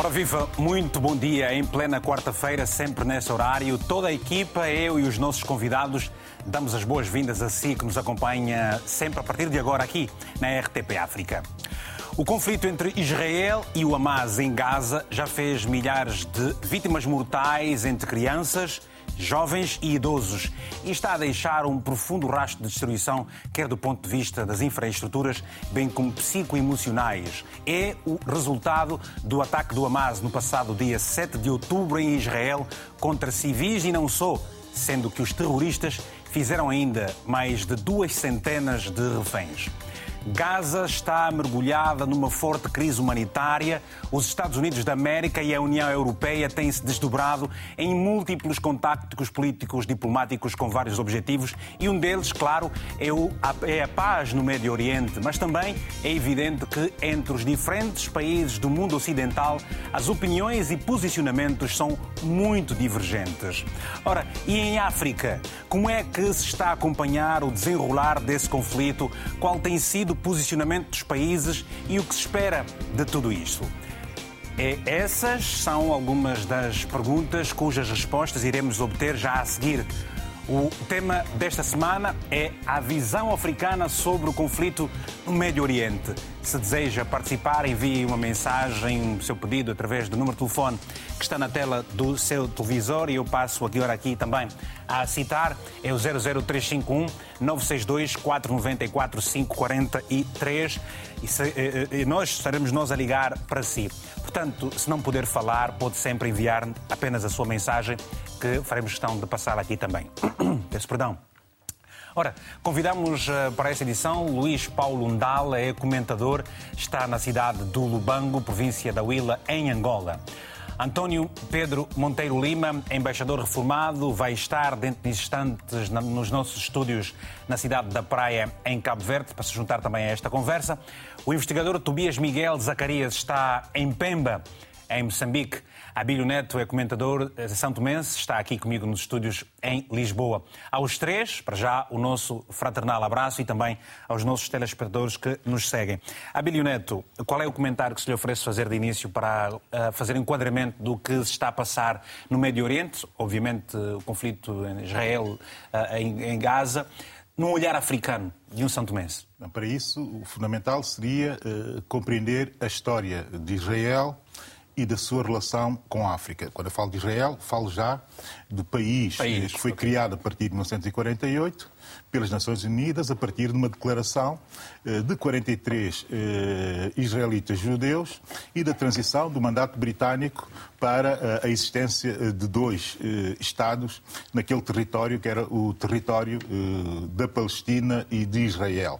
Ora viva, muito bom dia. Em plena quarta-feira, sempre nesse horário, toda a equipa, eu e os nossos convidados, damos as boas-vindas a si que nos acompanha sempre a partir de agora aqui na RTP África. O conflito entre Israel e o Hamas em Gaza já fez milhares de vítimas mortais entre crianças, jovens e idosos e está a deixar um profundo rastro de destruição, quer do ponto de vista das infraestruturas, bem como psicoemocionais. É o resultado do ataque do Hamas no passado dia 7 de outubro em Israel contra civis e não só, sendo que os terroristas fizeram ainda mais de duas centenas de reféns. Gaza está mergulhada numa forte crise humanitária. Os Estados Unidos da América e a União Europeia têm-se desdobrado em múltiplos contactos políticos diplomáticos com vários objetivos e um deles, claro, é, é a paz no Médio Oriente. Mas também é evidente que entre os diferentes países do mundo ocidental as opiniões e posicionamentos são muito divergentes. Ora, e em África? Como é que se está a acompanhar o desenrolar desse conflito? Qual tem sido do posicionamento dos países e o que se espera de tudo isto. É, essas são algumas das perguntas cujas respostas iremos obter já a seguir. O tema desta semana é a visão africana sobre o conflito no Médio Oriente. Se deseja participar, envie uma mensagem, o seu pedido através do número de telefone que está na tela do seu televisor e eu passo agora aqui também a citar. É o 00351 962 494 543 e, se, e, eh, eh, e nós estaremos nós a ligar para si. Portanto, se não puder falar, pode sempre enviar apenas a sua mensagem que faremos questão de passar aqui também. Peço perdão. Ora, convidamos eh, para esta edição Luís Paulo Ndala, é comentador, está na cidade do Lubango, província da Huila, em Angola. António Pedro Monteiro Lima, embaixador reformado, vai estar dentro de instantes nos nossos estúdios na cidade da Praia, em Cabo Verde, para se juntar também a esta conversa. O investigador Tobias Miguel Zacarias está em Pemba, em Moçambique. Abílio Neto é comentador de Santo Mense, está aqui comigo nos estúdios em Lisboa. Aos três, para já, o nosso fraternal abraço e também aos nossos telespectadores que nos seguem. Abílio Neto, qual é o comentário que se lhe oferece fazer de início para uh, fazer enquadramento do que se está a passar no Médio Oriente, obviamente o conflito em Israel, em, em Gaza, num olhar africano de um Santo Mense? Para isso, o fundamental seria uh, compreender a história de Israel e da sua relação com a África. Quando eu falo de Israel, falo já do país, país que foi okay. criado a partir de 1948 pelas Nações Unidas, a partir de uma declaração eh, de 43 eh, israelitas judeus e da transição do mandato britânico para eh, a existência de dois Estados naquele território que era o território da Palestina e de Israel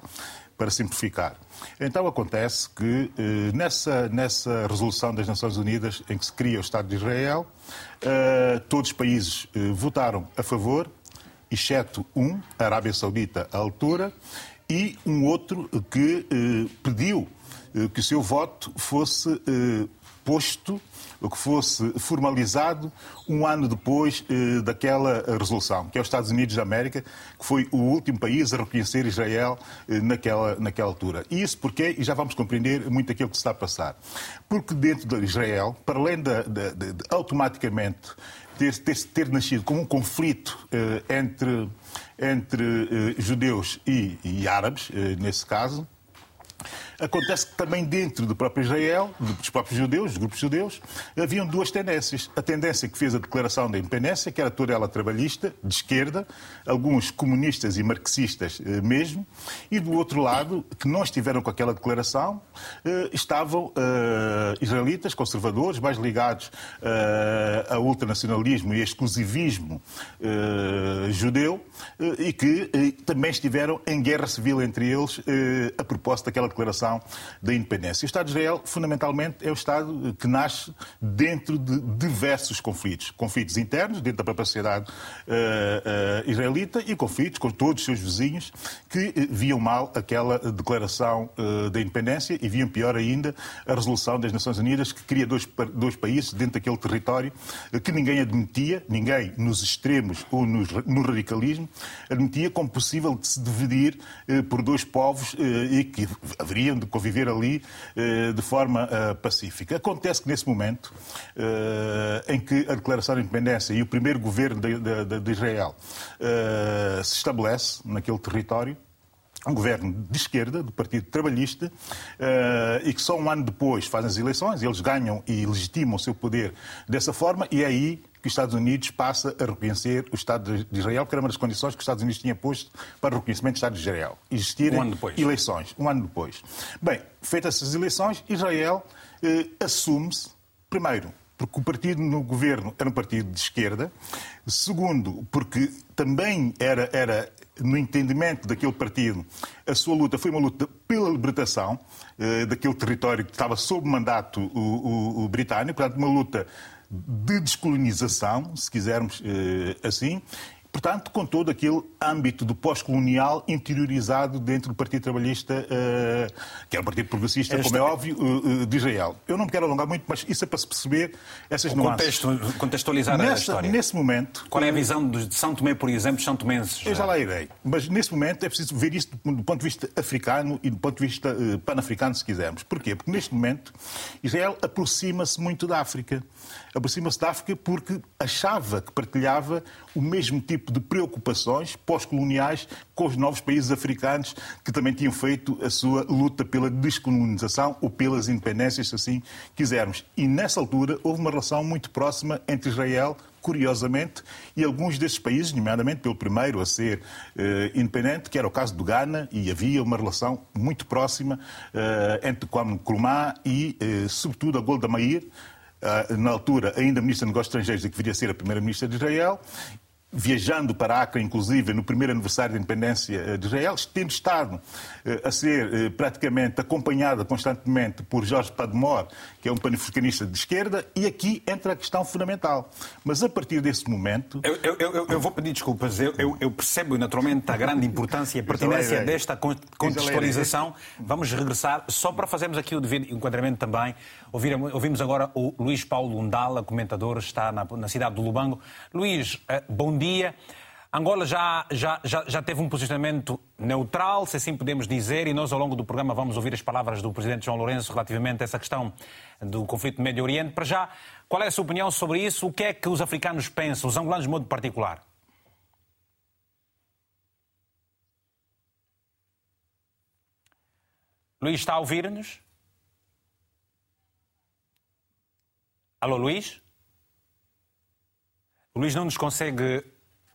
para simplificar. Então acontece que eh, nessa, nessa resolução das Nações Unidas em que se cria o Estado de Israel, eh, todos os países eh, votaram a favor, exceto um, a Arábia Saudita, à altura, e um outro que pediu que o seu voto fosse posto que fosse formalizado um ano depois eh, daquela resolução, que é os Estados Unidos da América, que foi o último país a reconhecer Israel eh, naquela, naquela altura. E isso porque, e já vamos compreender muito aquilo que se está a passar, porque dentro de Israel, para além de, de, de, de automaticamente ter, ter, ter, nascido como um conflito eh, entre, entre eh, judeus e, e árabes, eh, nesse caso, Acontece que também dentro do próprio Israel, dos próprios judeus, dos grupos judeus, haviam duas tendências. A tendência que fez a declaração da independência, que era toda ela trabalhista, de esquerda, alguns comunistas e marxistas eh, mesmo, e do outro lado, que não estiveram com aquela declaração, eh, estavam eh, israelitas, conservadores, mais ligados ao ultranacionalismo e exclusivismo judeu, e que também estiveram em guerra civil entre eles a propósito daquela declaração da independência. O Estado de Israel, fundamentalmente, é o Estado que nasce dentro de diversos conflitos. Conflitos internos, dentro da própria sociedade uh, uh, israelita, e conflitos com todos os seus vizinhos que uh, viam mal aquela declaração da independência e viam pior ainda a resolução das Nações Unidas que cria dois, dois países dentro daquele território que ninguém admitia, ninguém nos extremos ou nos, no radicalismo, admitia como possível de se dividir por dois povos e que haveriam de conviver ali de forma pacífica. Acontece que nesse momento em que a declaração de independência e o primeiro governo de, Israel se estabelece naquele território, um governo de esquerda, do Partido Trabalhista, e que só um ano depois fazem as eleições, eles ganham e legitimam o seu poder dessa forma, e é aí que os Estados Unidos passa a reconhecer o Estado de Israel, que era uma das condições que os Estados Unidos tinham posto para o reconhecimento do Estado de Israel. Existirem um eleições, um ano depois. Bem, feitas essas eleições, Israel uh, assume-se, primeiro, porque o partido no governo era um partido de esquerda. Segundo, porque também era, era no entendimento daquele partido, a sua luta foi uma luta pela libertação eh, daquele território que estava sob mandato o, o, o britânico, portanto, uma luta de descolonização, se quisermos eh, assim, Portanto, com todo aquele âmbito do pós-colonial interiorizado dentro do Partido Trabalhista, uh, que é o Partido Progressista, como é óbvio, uh, de Israel. Eu não me quero alongar muito, mas isso é para se perceber essas o nuances. Contexto, contextualizar Nessa, a história. Nesse momento... Qual é a visão de São Tomé, por exemplo, São Tomenses? Eu já lá irei. Mas nesse momento é preciso ver isto do ponto de vista africano e do ponto de vista pan-africano, se quisermos. Porquê? Porque neste momento Israel aproxima-se muito da África. Aproxima-se da África porque achava que partilhava o mesmo tipo de preocupações pós-coloniais com os novos países africanos que também tinham feito a sua luta pela descolonização ou pelas independências, se assim quisermos. E nessa altura houve uma relação muito próxima entre Israel curiosamente, e alguns desses países, nomeadamente pelo primeiro a ser eh, independente, que era o caso do Ghana, e havia uma relação muito próxima eh, entre Kwame Nkrumah e, eh, sobretudo, a Golda Meir, ah, na altura ainda ministra de Negócios Estrangeiros e que viria a ser a primeira-ministra de Israel, viajando para Acre, inclusive, no primeiro aniversário da independência eh, de Israel, tendo estado eh, a ser eh, praticamente acompanhada constantemente por Jorge Padmore, que é um panafricanista de esquerda, e aqui entra a questão fundamental. Mas a partir desse momento... Eu, eu, eu, eu vou pedir desculpas. Eu, percebo naturalmente a grande importância e a pertinência desta contextualização. Vamos regressar, só para fazermos aqui o devido enquadramento também. Ouvimos agora o Luís Paulo Undala, comentador, está na, na cidade do Lubango. Luís, bom dia. Angola já, já, já, já teve um posicionamento neutral, se assim podemos dizer, e nós ao longo do programa vamos ouvir as palavras do Presidente João Lourenço relativamente a essa questão do conflito no Médio Oriente. Para já, qual é a sua opinião sobre isso? O que é que os africanos pensam, os angolanos de modo particular? Luís, está a ouvir-nos? Alô, Luís? O Luís não nos consegue,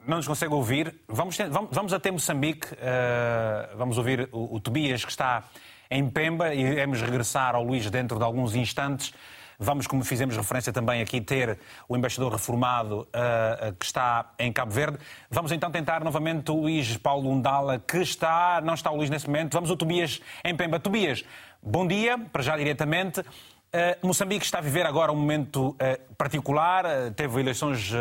não nos consegue ouvir. Vamos, vamos, vamos até Moçambique, uh, vamos ouvir o, o, Tobias, que está em Pemba, iremos regressar ao Luís dentro de alguns instantes. Vamos, como fizemos referência também aqui, ter o embaixador reformado uh, que está em Cabo Verde. Vamos então tentar novamente o Luís Paulo Undala, que está, não está o Luís nesse momento. Vamos o Tobias em Pemba. Tobias, bom dia, para já diretamente. Uh, Moçambique está a viver agora um momento uh, particular, uh, teve eleições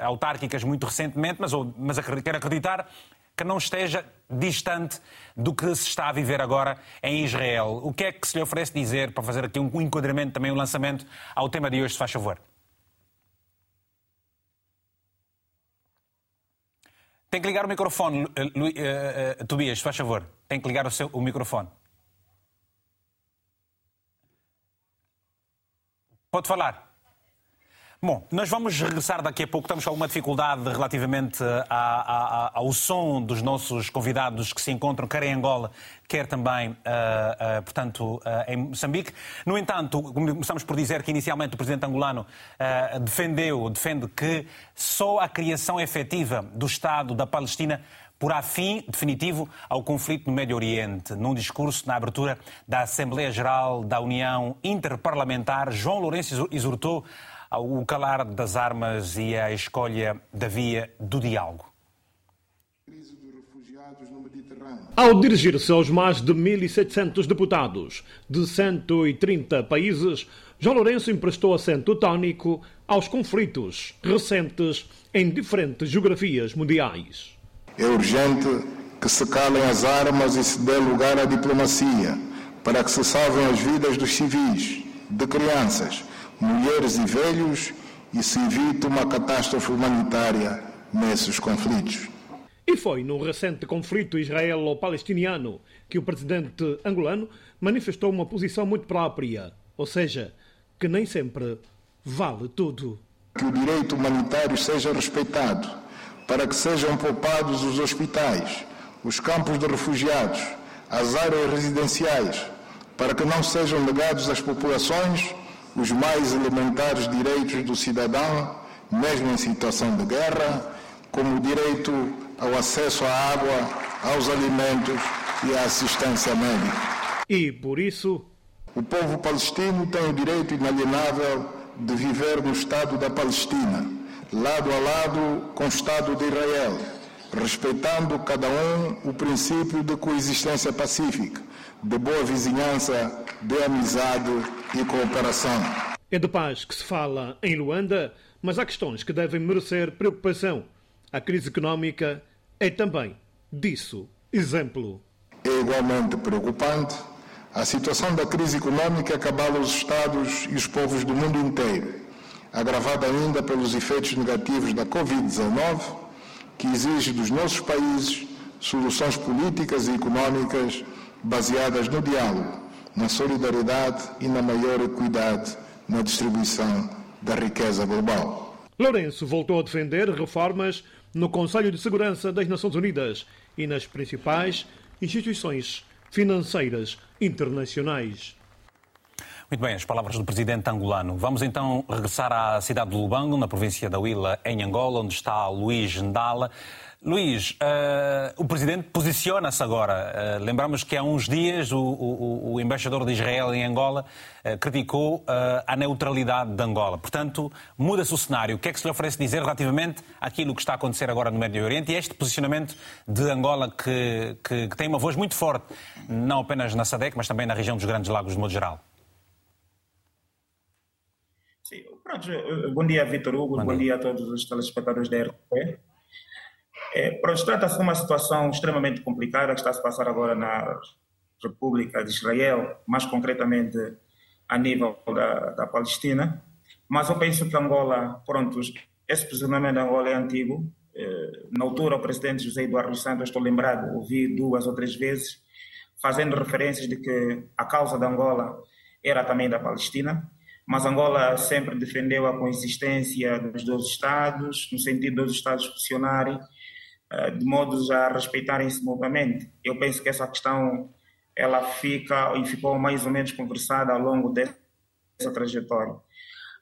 autárquicas muito recentemente, mas, mas quero acreditar que não esteja distante do que se está a viver agora em Israel. O que é que se lhe oferece dizer para fazer aqui um enquadramento, também um lançamento ao tema de hoje, se faz favor? Tem que ligar o microfone, Tobias, se faz favor. Tem que ligar o, seu, o microfone. Pode falar. Bom, nós vamos regressar daqui a pouco. Estamos com alguma dificuldade relativamente a, a, ao som dos nossos convidados que se encontram, quer em Angola, quer também, uh, uh, portanto, uh, em Moçambique. No entanto, começamos por dizer que inicialmente o presidente angolano defendeu, defende que só a criação efetiva do Estado da Palestina porá fim definitivo ao conflito no Médio Oriente. Num discurso na abertura da Assembleia Geral da União Interparlamentar, João Lourenço exortou o calar das armas e a escolha da via do diálogo. Ao dirigir-se aos mais de 1.700 deputados de 130 países, João Lourenço emprestou assento tónico aos conflitos recentes em diferentes geografias mundiais. É urgente que se calem as armas e se dê lugar à diplomacia para que se salvem as vidas dos civis, de crianças, mulheres e velhos e se evite uma catástrofe humanitária nesses conflitos. E foi num recente conflito israelo-palestiniano que o presidente angolano manifestou uma posição muito própria, ou seja, que nem sempre vale tudo. Que o direito humanitário seja respeitado, para que sejam poupados os hospitais, os campos de refugiados, as áreas residenciais, para que não sejam negados às populações os mais elementares direitos do cidadão, mesmo em situação de guerra, como o direito ao acesso à água, aos alimentos e à assistência médica. E, por isso, o povo palestino tem o direito inalienável de viver no Estado da Palestina, lado a lado com o Estado de Israel, respeitando cada um o princípio de coexistência pacífica, de boa vizinhança, de amizade e cooperação. É de paz que se fala em Luanda, mas há questões que devem merecer preocupação. A crise económica é também disso exemplo. É igualmente preocupante a situação da crise econômica que abala os Estados e os povos do mundo inteiro, agravada ainda pelos efeitos negativos da Covid-19, que exige dos nossos países soluções políticas e econômicas baseadas no diálogo, na solidariedade e na maior equidade na distribuição da riqueza global. Lourenço voltou a defender reformas no Conselho de Segurança das Nações Unidas e nas principais instituições financeiras internacionais. Muito bem, as palavras do presidente angolano. Vamos então regressar à cidade de Lubango, na província da Huila, em Angola, onde está Luís Ndala. Luís, uh, o Presidente posiciona-se agora. Uh, lembramos que há uns dias o, o, o embaixador de Israel em Angola uh, criticou a neutralidade de Angola. Portanto, muda-se o cenário. O que é que se lhe oferece dizer relativamente àquilo que está a acontecer agora no Médio Oriente e este posicionamento de Angola que, que, que tem uma voz muito forte, não apenas na SADEC, mas também na região dos Grandes Lagos, de modo geral? Sim, pronto. Bom dia, Vitor Hugo. Bom, Bom dia. dia. a todos os telespectadores da RTP. É, pronto, trata-se de uma situação extremamente complicada que está a se passar agora na República de Israel, mais concretamente a nível da, da Palestina. Mas eu penso que Angola, pronto, esse posicionamento de Angola é antigo. É, na altura, o presidente José Eduardo Santos, estou lembrado, ouvi duas ou três vezes, fazendo referências de que a causa da Angola era também da Palestina mas Angola sempre defendeu a coexistência dos dois Estados, no sentido dos Estados funcionarem eh, de modo a respeitarem-se mutuamente. Eu penso que essa questão ela fica e ficou mais ou menos conversada ao longo dessa trajetória.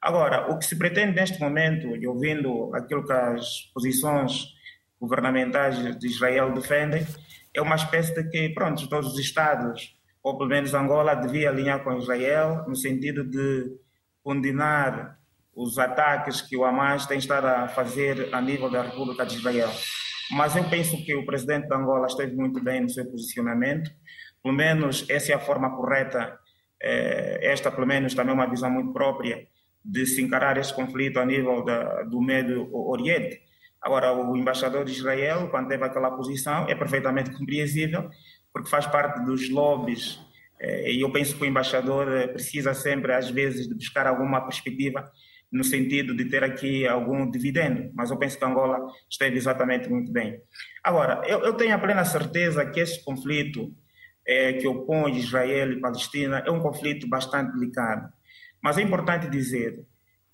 Agora, o que se pretende neste momento, e ouvindo aquilo que as posições governamentais de Israel defendem, é uma espécie de que, pronto, todos os Estados, ou pelo menos Angola, devia alinhar com Israel no sentido de condenar os ataques que o Hamas tem estado a fazer a nível da República de Israel. Mas eu penso que o presidente da Angola esteve muito bem no seu posicionamento, pelo menos essa é a forma correta, eh, esta pelo menos também é uma visão muito própria de se encarar esse conflito a nível da, do Médio Oriente. Agora, o embaixador de Israel, quando teve aquela posição, é perfeitamente compreensível, porque faz parte dos lobbies, e eu penso que o embaixador precisa sempre, às vezes, de buscar alguma perspectiva no sentido de ter aqui algum dividendo, mas eu penso que Angola esteve exatamente muito bem. Agora, eu, eu tenho a plena certeza que esse conflito é, que opõe Israel e Palestina é um conflito bastante delicado, mas é importante dizer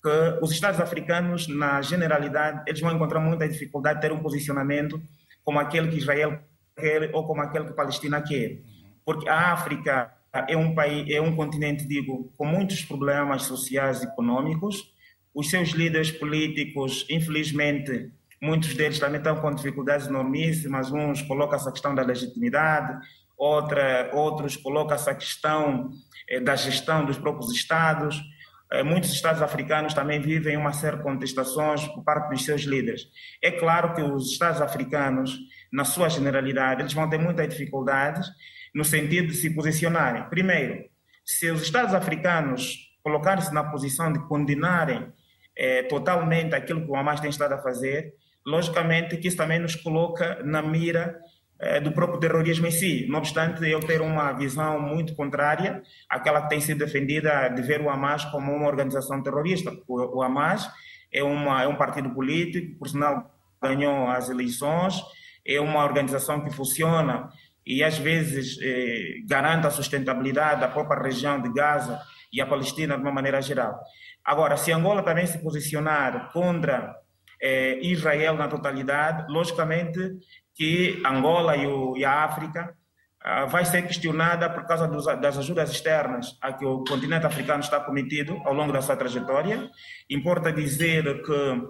que os Estados africanos, na generalidade, eles vão encontrar muita dificuldade de ter um posicionamento como aquele que Israel quer ou como aquele que Palestina quer, porque a África é um país, é um continente, digo, com muitos problemas sociais e econômicos, os seus líderes políticos, infelizmente, muitos deles também estão com dificuldades enormíssimas. Uns colocam essa questão da legitimidade, outra, outros colocam essa questão eh, da gestão dos próprios Estados. Eh, muitos Estados africanos também vivem uma série de contestações por parte dos seus líderes. É claro que os Estados africanos, na sua generalidade, eles vão ter muitas dificuldades no sentido de se posicionarem. Primeiro, se os Estados africanos colocarem-se na posição de condenarem é, totalmente aquilo que o Hamas tem estado a fazer, logicamente que isso também nos coloca na mira é, do próprio terrorismo em si. Não obstante eu ter uma visão muito contrária àquela que tem sido defendida de ver o Hamas como uma organização terrorista. O, o Hamas é, uma, é um partido político, por sinal ganhou as eleições, é uma organização que funciona e às vezes eh, garante a sustentabilidade da própria região de Gaza e a Palestina de uma maneira geral. Agora, se Angola também se posicionar contra eh, Israel na totalidade, logicamente que Angola e, o, e a África ah, vai ser questionada por causa dos, das ajudas externas a que o continente africano está cometido ao longo da sua trajetória. Importa dizer que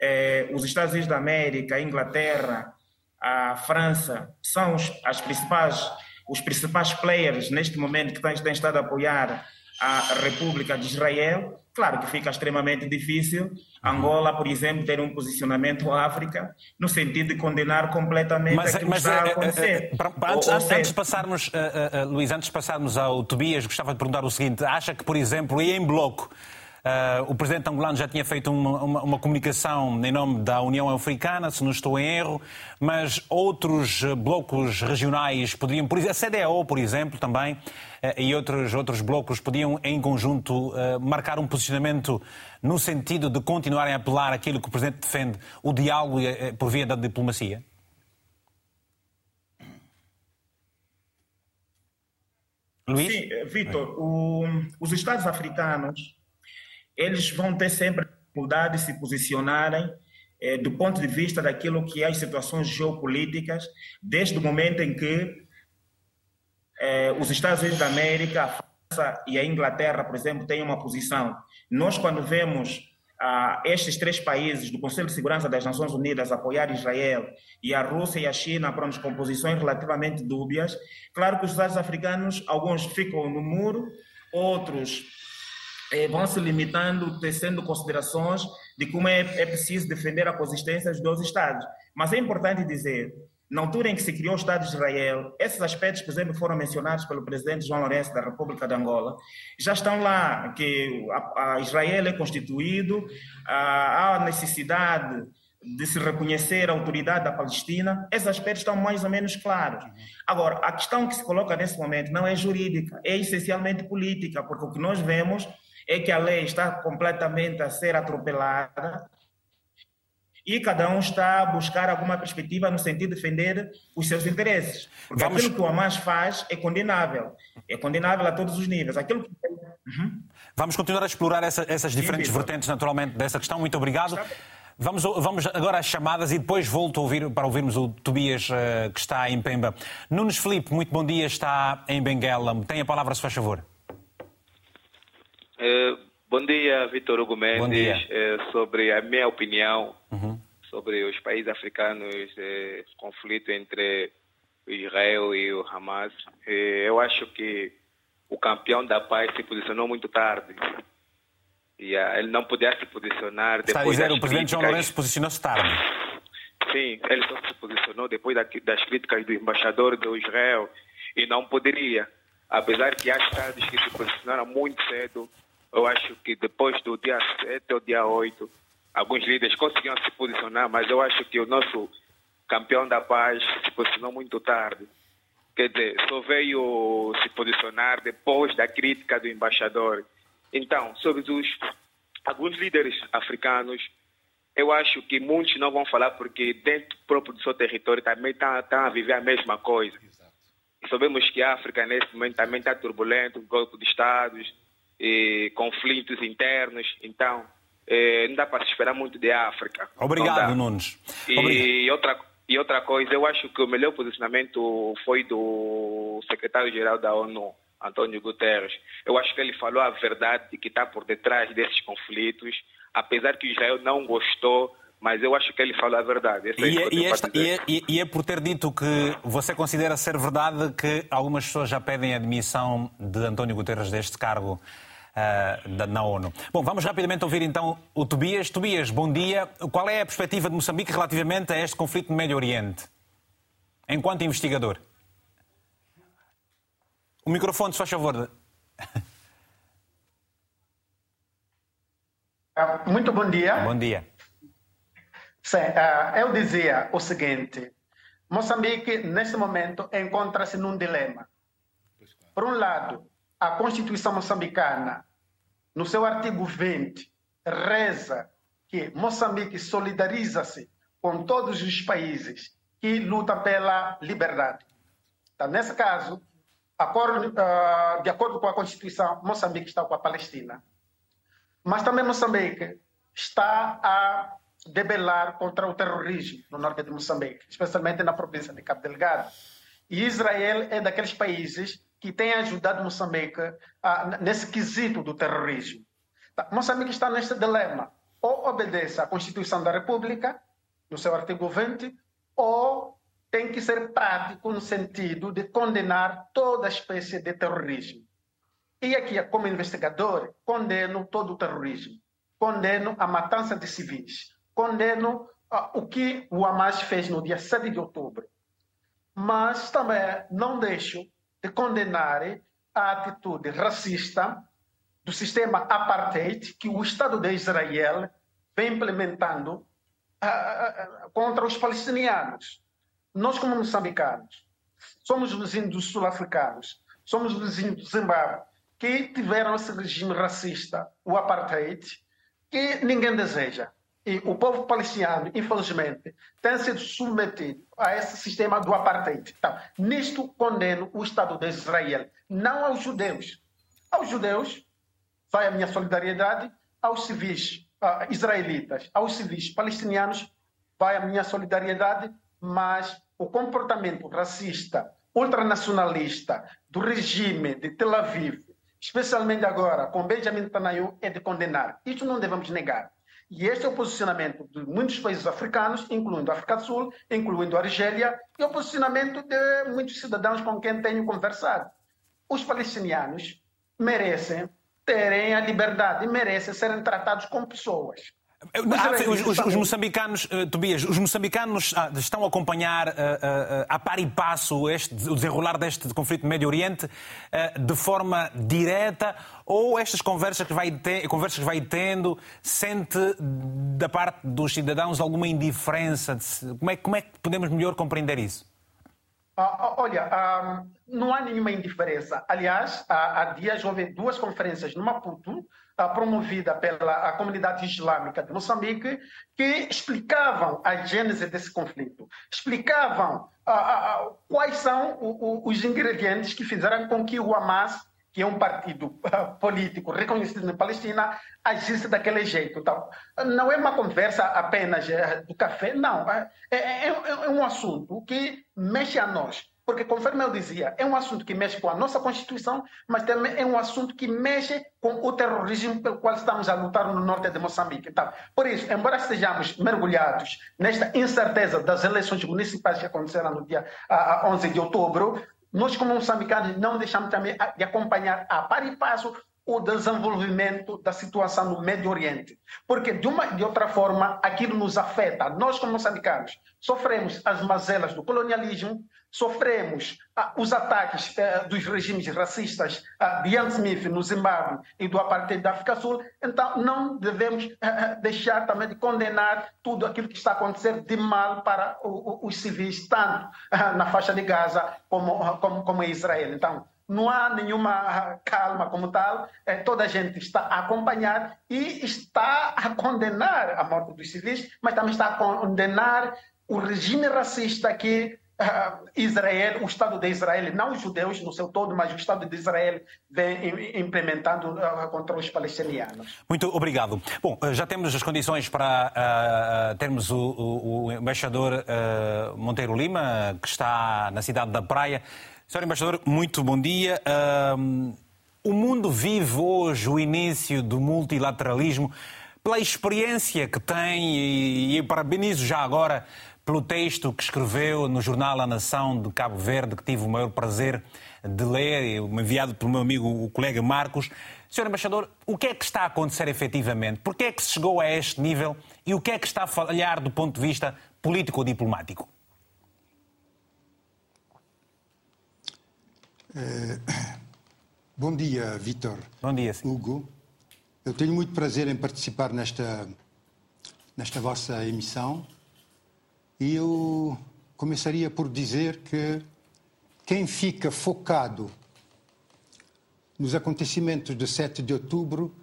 eh, os Estados Unidos da América, a Inglaterra, a França são os, as principais, os principais players neste momento que têm, têm estado a apoiar a República de Israel. Claro que fica extremamente difícil Angola, por exemplo, ter um posicionamento à África no sentido de condenar completamente mas, aquilo mas, que está a acontecer. Antes, ou, ou antes de passarmos, uh, uh, Luís, antes de passarmos ao Tobias, gostava de perguntar o seguinte: acha que, por exemplo, e em bloco, Uh, o presidente angolano já tinha feito uma, uma, uma, comunicação em nome da União Africana, se não estou em erro, mas outros blocos regionais poderiam, por exemplo, a CDAO, por exemplo, também, uh, e outros, outros blocos podiam, em conjunto, uh, marcar um posicionamento no sentido de continuarem a apelar aquilo que o presidente defende, o diálogo por via da diplomacia? Luís? Sim, Vitor, os Estados africanos eles vão ter sempre dificuldade de se posicionarem eh, do ponto de vista daquilo que é as situações geopolíticas, desde o momento em que eh, os Estados Unidos da América, a França e a Inglaterra, por exemplo, têm uma posição. Nós, quando vemos ah, estes três países do Conselho de Segurança das Nações Unidas apoiar Israel e a Rússia e a China para as composições relativamente dúbias, claro que os Estados africanos, alguns ficam no muro, outros vão se limitando, tecendo considerações de como é, é preciso defender a coexistência dos dois Estados. Mas é importante dizer, na altura em que se criou o Estado de Israel, esses aspectos, por exemplo, foram mencionados pelo presidente João Lourenço da República de Angola, já estão lá, que a, a Israel é constituído, a, há necessidade de se reconhecer a autoridade da Palestina, esses aspectos estão mais ou menos claros. Agora, a questão que se coloca nesse momento não é jurídica, é essencialmente política, porque o que nós vemos é que a lei está completamente a ser atropelada e cada um está a buscar alguma perspectiva no sentido de defender os seus interesses. Porque Vamos... aquilo que o Hamas faz é condenável. É condenável a todos os níveis. Aquilo que... Uhum. Vamos continuar a explorar essa, essas diferentes Sim, vertentes, naturalmente, dessa questão. Muito obrigado. Vamos, vamos agora às chamadas e depois volto a ouvir, para ouvirmos o Tobias, uh, que está em Pemba. Nunes Felipe, muito bom dia, está em Benguela. Tem a palavra, se faz favor. Uh, bom dia, Vitor Hugo Mendes. Uh, sobre a minha opinião uhum. sobre os países africanos, uh, conflito entre Israel e o Hamas. eu acho que o campeão da paz se posicionou muito tarde. E, ele não podia se posicionar depois Está a dizer, o presidente João Lourenço posicionou-se tarde. Sim, ele só se posicionou depois das críticas do embaixador do Israel e não poderia. Apesar que há estados que se posicionaram muito cedo eu acho que depois do dia 7 ou dia 8, alguns líderes conseguiram se posicionar, mas eu acho que o nosso campeão da paz se posicionou muito tarde. Quer dizer, só veio se posicionar depois da crítica do embaixador. Então, sobre os alguns líderes africanos, eu acho que muitos não vão falar porque dentro próprio do seu território também estão tá, tá a viver a mesma coisa. E sabemos que a África nesse momento também está turbulento, golpe de Estados, e conflitos internos. Então, eh, não dá para se esperar muito de África. Obrigado, Nunes. E outra, e outra coisa, eu acho que o melhor posicionamento foi do secretário-geral da ONU, Antônio Guterres. Eu acho que ele falou a verdade que está por detrás desses conflitos, apesar que Israel não gostou mas eu acho que ele falou a verdade. E é, e, esta, e, é, e, é, por ter dito que você considera ser verdade que algumas pessoas já pedem a admissão de António Guterres deste cargo uh, na ONU. Bom, vamos rapidamente ouvir então o Tobias. Tobias, bom dia. Qual é a perspectiva de Moçambique relativamente a este conflito no Médio Oriente? Enquanto investigador. O microfone, se faz favor. Ah, muito bom dia. Bom dia. Sim, uh, eu dizia o seguinte: Moçambique, nesse momento, encontra-se num dilema. Por um lado, a Constituição moçambicana no seu artigo 20, reza que Moçambique solidariza-se com todos os países que lutam pela liberdade. Então, nesse caso, uh, de acordo com a Constituição, Moçambique está com a Palestina. Mas também Moçambique está a debelar contra o terrorismo no norte de Moçambique, especialmente na província de Cabo Delgado. E Israel é daqueles países que têm ajudado Moçambique uh, nesse quesito do terrorismo. Então, Moçambique está neste dilema. Ou obedece à Constituição da República, no seu artigo 20, ou tem que ser prático no sentido de condenar toda espécie de terrorismo. E aqui, como investigador, condeno todo o terrorismo, condeno a matança de civis, condeno uh, o que o Hamas fez no dia 7 de outubro. Mas também não deixo de condenar a atitude racista do sistema apartheid que o Estado de Israel vem implementando uh, uh, contra os palestinianos. Nós, como moçambicanos, somos vizinhos sul-africanos, somos vizinhos do Zimbábue, que tiveram esse regime racista, o apartheid, que ninguém deseja. E o povo palestiniano, infelizmente, tem sido submetido a esse sistema do apartheid. Então, nisto condeno o Estado de Israel, não aos judeus. Aos judeus vai a minha solidariedade, aos civis uh, israelitas, aos civis palestinianos vai a minha solidariedade, mas o comportamento racista, ultranacionalista do regime de Tel Aviv, especialmente agora com Benjamin Netanyahu, é de condenar. Isso não devemos negar. E este é o posicionamento de muitos países africanos, incluindo a África do Sul, incluindo a Argélia, e o posicionamento de muitos cidadãos com quem tenho conversado. Os palestinianos merecem terem a liberdade, merecem serem tratados como pessoas. Ah, os, os, os, moçambicanos, uh, Tobias, os moçambicanos uh, estão a acompanhar uh, a par e passo este, o desenrolar deste conflito no Médio Oriente de forma direta ou estas conversas que, vai conversas que vai tendo sente da parte dos cidadãos alguma indiferença? Como é, como é que podemos melhor compreender isso? Ah, olha, ah, não há nenhuma indiferença. Aliás, há, dias houve duas conferências no Maputo, ah, promovida pela comunidade islâmica de Moçambique, que explicavam a gênese desse conflito, explicavam quais são os ingredientes que fizeram com que o Hamas que é um partido político reconhecido na Palestina, agisse daquele jeito. Então, não é uma conversa apenas eh, do café, não. É, é, é um assunto que mexe a nós. Porque, conforme eu dizia, é um assunto que mexe com a nossa Constituição, mas também é um assunto que mexe com o terrorismo pelo qual estamos a lutar no norte de Moçambique. Então, por isso, embora estejamos mergulhados nesta incerteza das eleições municipais que aconteceram no dia 11 de outubro, nós, como moçambicanos, não deixamos também de acompanhar a par e passo o desenvolvimento da situação no Médio Oriente. Porque, de uma de outra forma, aquilo nos afeta. Nós, como moçambicanos, sofremos as mazelas do colonialismo, sofremos ah, os ataques eh, dos regimes racistas ah, de Ian Smith no Zimbábue e do apartheid da África Sul. Então, não devemos eh, eh deixar também de condenar tudo aquilo que está acontecendo de mal para os civis, tanto ah, na faixa de Gaza como, como, como em Israel. Então, não há nenhuma calma como tal, toda a gente está a acompanhar e está a condenar a morte dos civis, mas também está a condenar o regime racista que Israel, o Estado de Israel, não os judeus no seu todo, mas o Estado de Israel vem implementando uh, contra os palestinianos. Muito obrigado. Bom, já temos as condições para uh, termos o, o, o embaixador Monteiro Lima, que está na cidade da Praia. Senhor Embaixador, muito bom dia. Um, o mundo vive hoje o início do multilateralismo pela experiência que tem, e, e parabenizo já agora pelo texto que escreveu no jornal A Nação de Cabo Verde, que tive o maior prazer de ler, enviado pelo meu amigo, o colega Marcos. Senhor Embaixador, o que é que está a acontecer efetivamente? Por que é que se chegou a este nível e o que é que está a falhar do ponto de vista político-diplomático? Eh, bom dia, Vitor. Bom dia, sim. Hugo. Eu tenho muito prazer em participar nesta, nesta vossa emissão e eu começaria por dizer que quem fica focado nos acontecimentos de 7 de outubro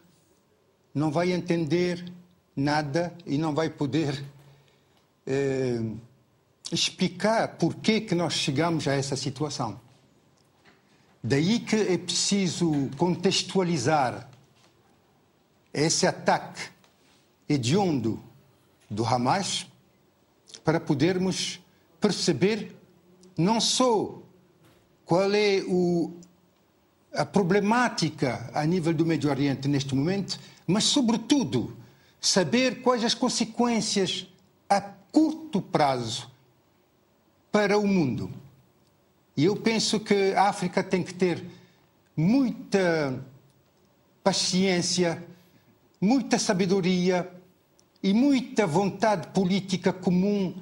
não vai entender nada e não vai poder eh, explicar por que, que nós chegamos a essa situação. Daí que é preciso contextualizar esse ataque hediondo do Hamas para podermos perceber não só qual é o, a problemática a nível do Médio Oriente neste momento, mas, sobretudo, saber quais as consequências a curto prazo para o mundo. E eu penso que a África tem que ter muita paciência, muita sabedoria e muita vontade política comum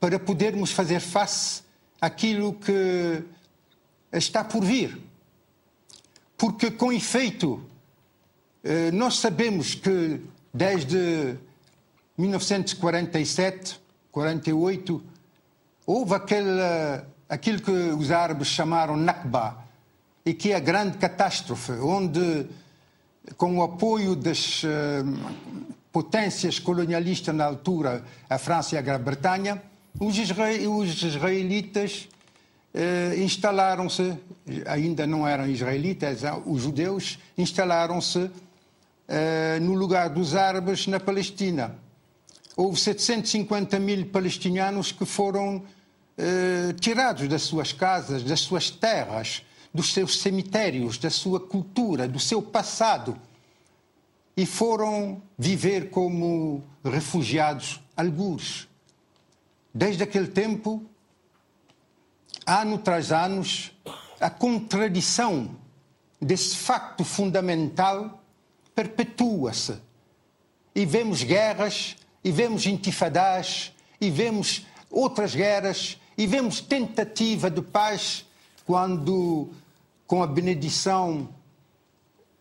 para podermos fazer face àquilo que está por vir. Porque, com efeito, eh, nós sabemos que desde 1947, 48, houve aquele, aquilo que os árabes chamaram Nakba, e que é a grande catástrofe, onde, com o apoio das uh, potências colonialistas na altura, a França e a Grã-Bretanha, os, israelitas uh, instalaram-se, ainda não eram israelitas, os judeus instalaram-se uh, no lugar dos árabes na Palestina. Houve 750 mil palestinianos que foram eh, tirados das suas casas, das suas terras, dos seus cemitérios, da sua cultura, do seu passado e foram viver como refugiados, alguns. Desde aquele tempo, ano tras ano, a contradição desse facto fundamental perpetua-se. E vemos guerras e vemos intifadas, e vemos outras guerras, e vemos tentativa de paz quando, com a benedição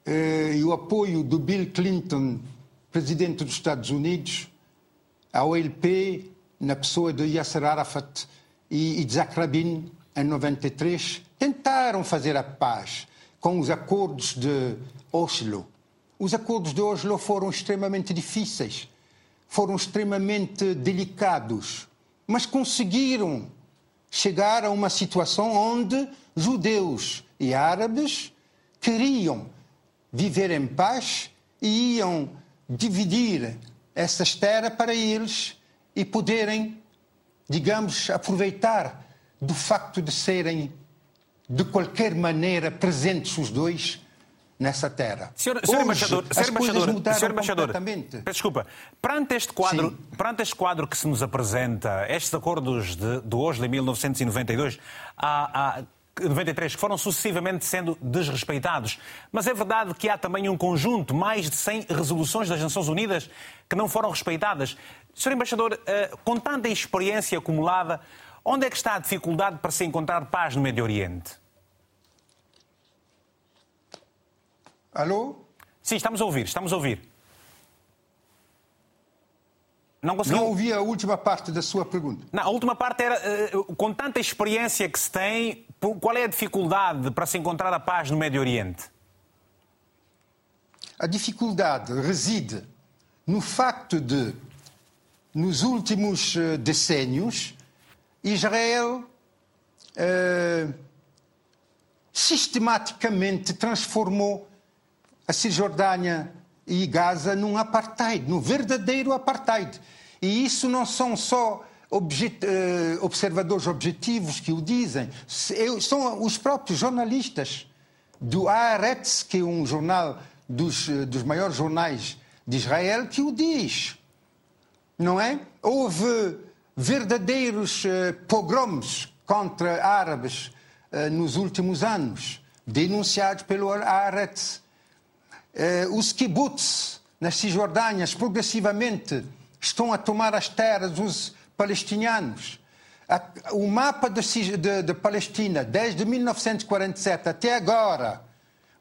eh, e o apoio do Bill Clinton, presidente dos Estados Unidos, a OLP, na pessoa de Yasser Arafat e Isaac Rabin, em 93, tentaram fazer a paz com os acordos de Oslo. Os acordos de Oslo foram extremamente difíceis foram extremamente delicados, mas conseguiram chegar a uma situação onde judeus e árabes queriam viver em paz e iam dividir essas terras para eles e poderem, digamos, aproveitar do facto de serem de qualquer maneira presentes os dois nessa terra. Senhor, senhor Hoje, embaixador, senhor embaixador, senhor embaixador peço desculpa, perante este, quadro, perante este quadro que se nos apresenta, estes acordos de, de hoje, de 1992, há, há 93 que foram sucessivamente sendo desrespeitados. Mas é verdade que há também um conjunto, mais de 100 resoluções das Nações Unidas que não foram respeitadas. Senhor Embaixador, eh, com tanta experiência acumulada, onde é que está a dificuldade para se encontrar paz no Médio Oriente? Alô? Sim, estamos a ouvir, estamos a ouvir. Não, consegui... não ouvi a última parte da sua pergunta. Não, a última parte era, uh, com tanta experiência que se tem, qual é a dificuldade para se encontrar a paz no Médio Oriente? A dificuldade reside no facto de, nos últimos uh, decénios, Israel uh, sistematicamente transformou a Cisjordânia e Gaza num apartheid, num verdadeiro apartheid. E isso não são só objet, uh, observadores objetivos que o dizem, são os próprios jornalistas do Haaretz, que é um jornal dos, eh, dos maiores jornais de Israel, que o diz. Não é? Houve verdadeiros uh, pogroms contra árabes nos últimos anos, denunciados pelo Haaretz eh, os kibbutz nas Cisjordânias progressivamente estão a tomar as terras dos palestinianos. o mapa de, de, de Palestina, desde 1947 até agora,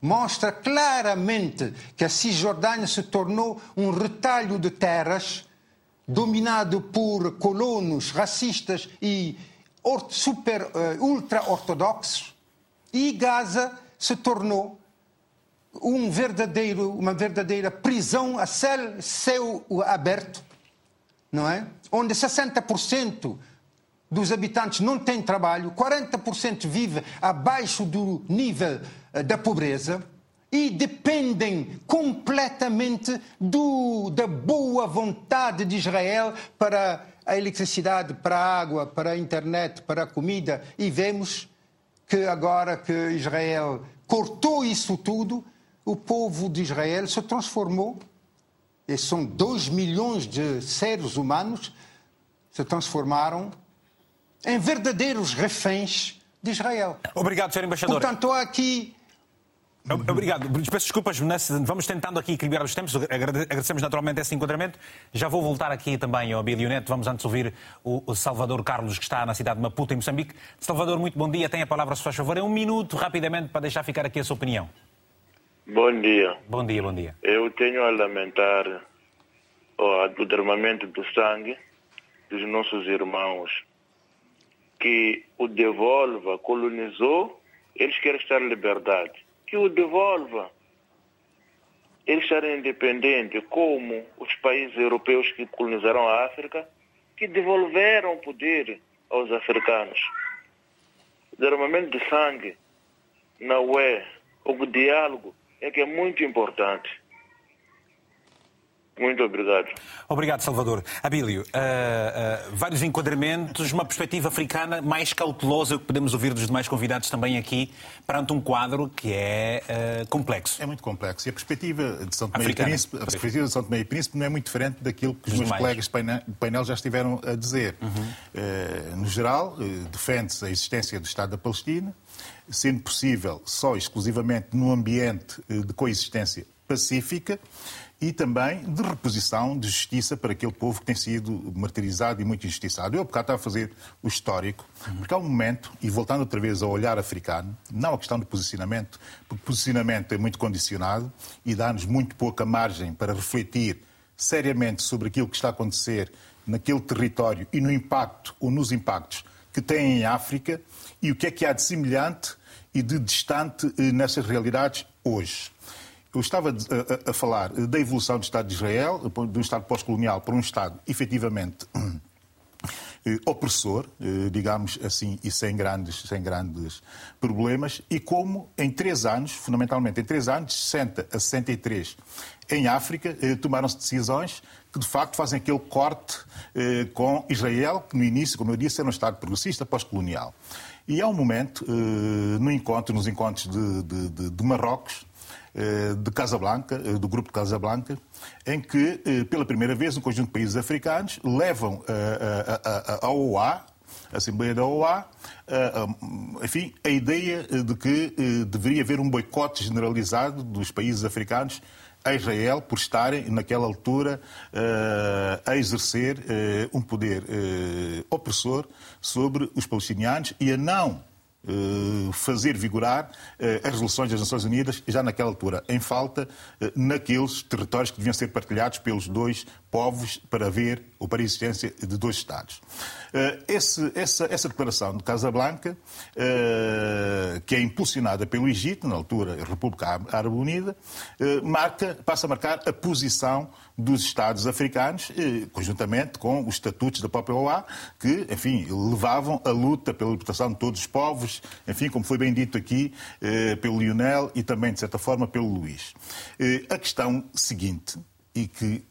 mostra claramente que a Cisjordânia se tornou um retalho de terras dominado por colonos racistas e super uh, ultra-ortodoxos e Gaza se tornou um verdadeiro, uma verdadeira prisão a céu, céu aberto, não é? Onde 60% dos habitantes não têm trabalho, 40% vive abaixo do nível eh, da pobreza e dependem completamente do, da boa vontade de Israel para a eletricidade, para a água, para a internet, para a comida. E vemos que agora que Israel cortou isso tudo, o povo de Israel se transformou, e são dois milhões de seres humanos, se transformaram em verdadeiros reféns de Israel. Obrigado, Sr. Embaixador. Portanto, há aqui Obrigado. Peço desculpas, vamos tentando aqui equilibrar os tempos. Agradecemos naturalmente esse enquadramento. Já vou voltar aqui também ao Bilionet. Vamos antes ouvir o Salvador Carlos, que está na cidade de Maputo, em Moçambique. Salvador, muito bom dia. Tem a palavra, se faz favor. É um minuto, rapidamente, para deixar ficar aqui a sua opinião. Bom dia. Bom dia, bom dia. Eu tenho a lamentar o derramamento do sangue dos nossos irmãos que o devolva, colonizou, eles querem estar em liberdade que o devolva. Eles serem independentes, como os países europeus que colonizaram a África, que devolveram o poder aos africanos. O derramamento de sangue na UE, o diálogo, é que é muito importante. Muito obrigado. Obrigado, Salvador. Abílio, uh, uh, vários enquadramentos, uma perspectiva africana mais cautelosa que podemos ouvir dos demais convidados também aqui, perante um quadro que é uh, complexo. É muito complexo. E a perspectiva de São Tomé e Príncipe, a perspectiva de São Tomé e Príncipe não é muito diferente daquilo que os, os meus demais. colegas do painel já estiveram a dizer. Uhum. no geral, defende-se a existência do Estado da Palestina, sendo possível só exclusivamente no ambiente de coexistência pacífica e também de reposição de justiça para aquele povo que tem sido martirizado e muito injustiçado. Eu, há bocado, estava a fazer o histórico, porque há um momento, e voltando outra vez ao olhar africano, não a questão do posicionamento, porque o posicionamento é muito condicionado e dá-nos muito pouca margem para refletir seriamente sobre aquilo que está a acontecer naquele território e no impacto ou nos impactos que tem em África e o que é que há de semelhante e de distante eh, nessas realidades hoje. Eu estava a, a, falar da evolução do Estado de Israel, do Estado pós-colonial para um Estado efetivamente eh, opressor, eh, digamos assim, e sem grandes, sem grandes problemas, e como em três anos, fundamentalmente em três anos, de 60 a 63, em África, eh, tomaram-se decisões que de facto fazem aquele corte com Israel, que no início, como eu disse, era um Estado progressista pós-colonial. E há um momento, no encontro, nos encontros de, de, de, de Marrocos, eh, de Casablanca, eh, do grupo de Casablanca, em que, eh, pela primeira vez, um conjunto de países africanos levam a, OA, a Assembleia da OA, enfim, a ideia de que deveria haver um boicote generalizado dos países africanos a Israel por estarem, naquela altura, a exercer um poder opressor sobre os palestinianos e a não eh, fazer vigorar eh, as resoluções das Nações Unidas já naquela altura, em falta eh, naqueles territórios que deviam ser partilhados pelos dois povos para haver ou para a existência de dois Estados. Esse, essa, essa, declaração de Casablanca, que é impulsionada pelo Egito, na altura República Árabe Unida, marca, passa a marcar a posição dos Estados africanos, eh, conjuntamente com os estatutos da própria OA, que, enfim, levavam a luta pela libertação de todos os povos, enfim, como foi bem dito aqui eh, pelo Lionel e também, de certa forma, pelo Luís. Eh, a questão seguinte, e que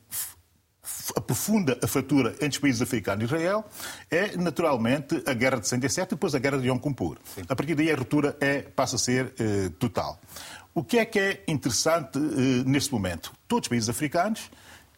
aprofunda a fratura entre os países africanos e Israel é, naturalmente, a guerra de 67 e depois a guerra de Yom Kippur. A partir daí a ruptura é, passa a ser total. O que é que é interessante neste momento? Todos os países africanos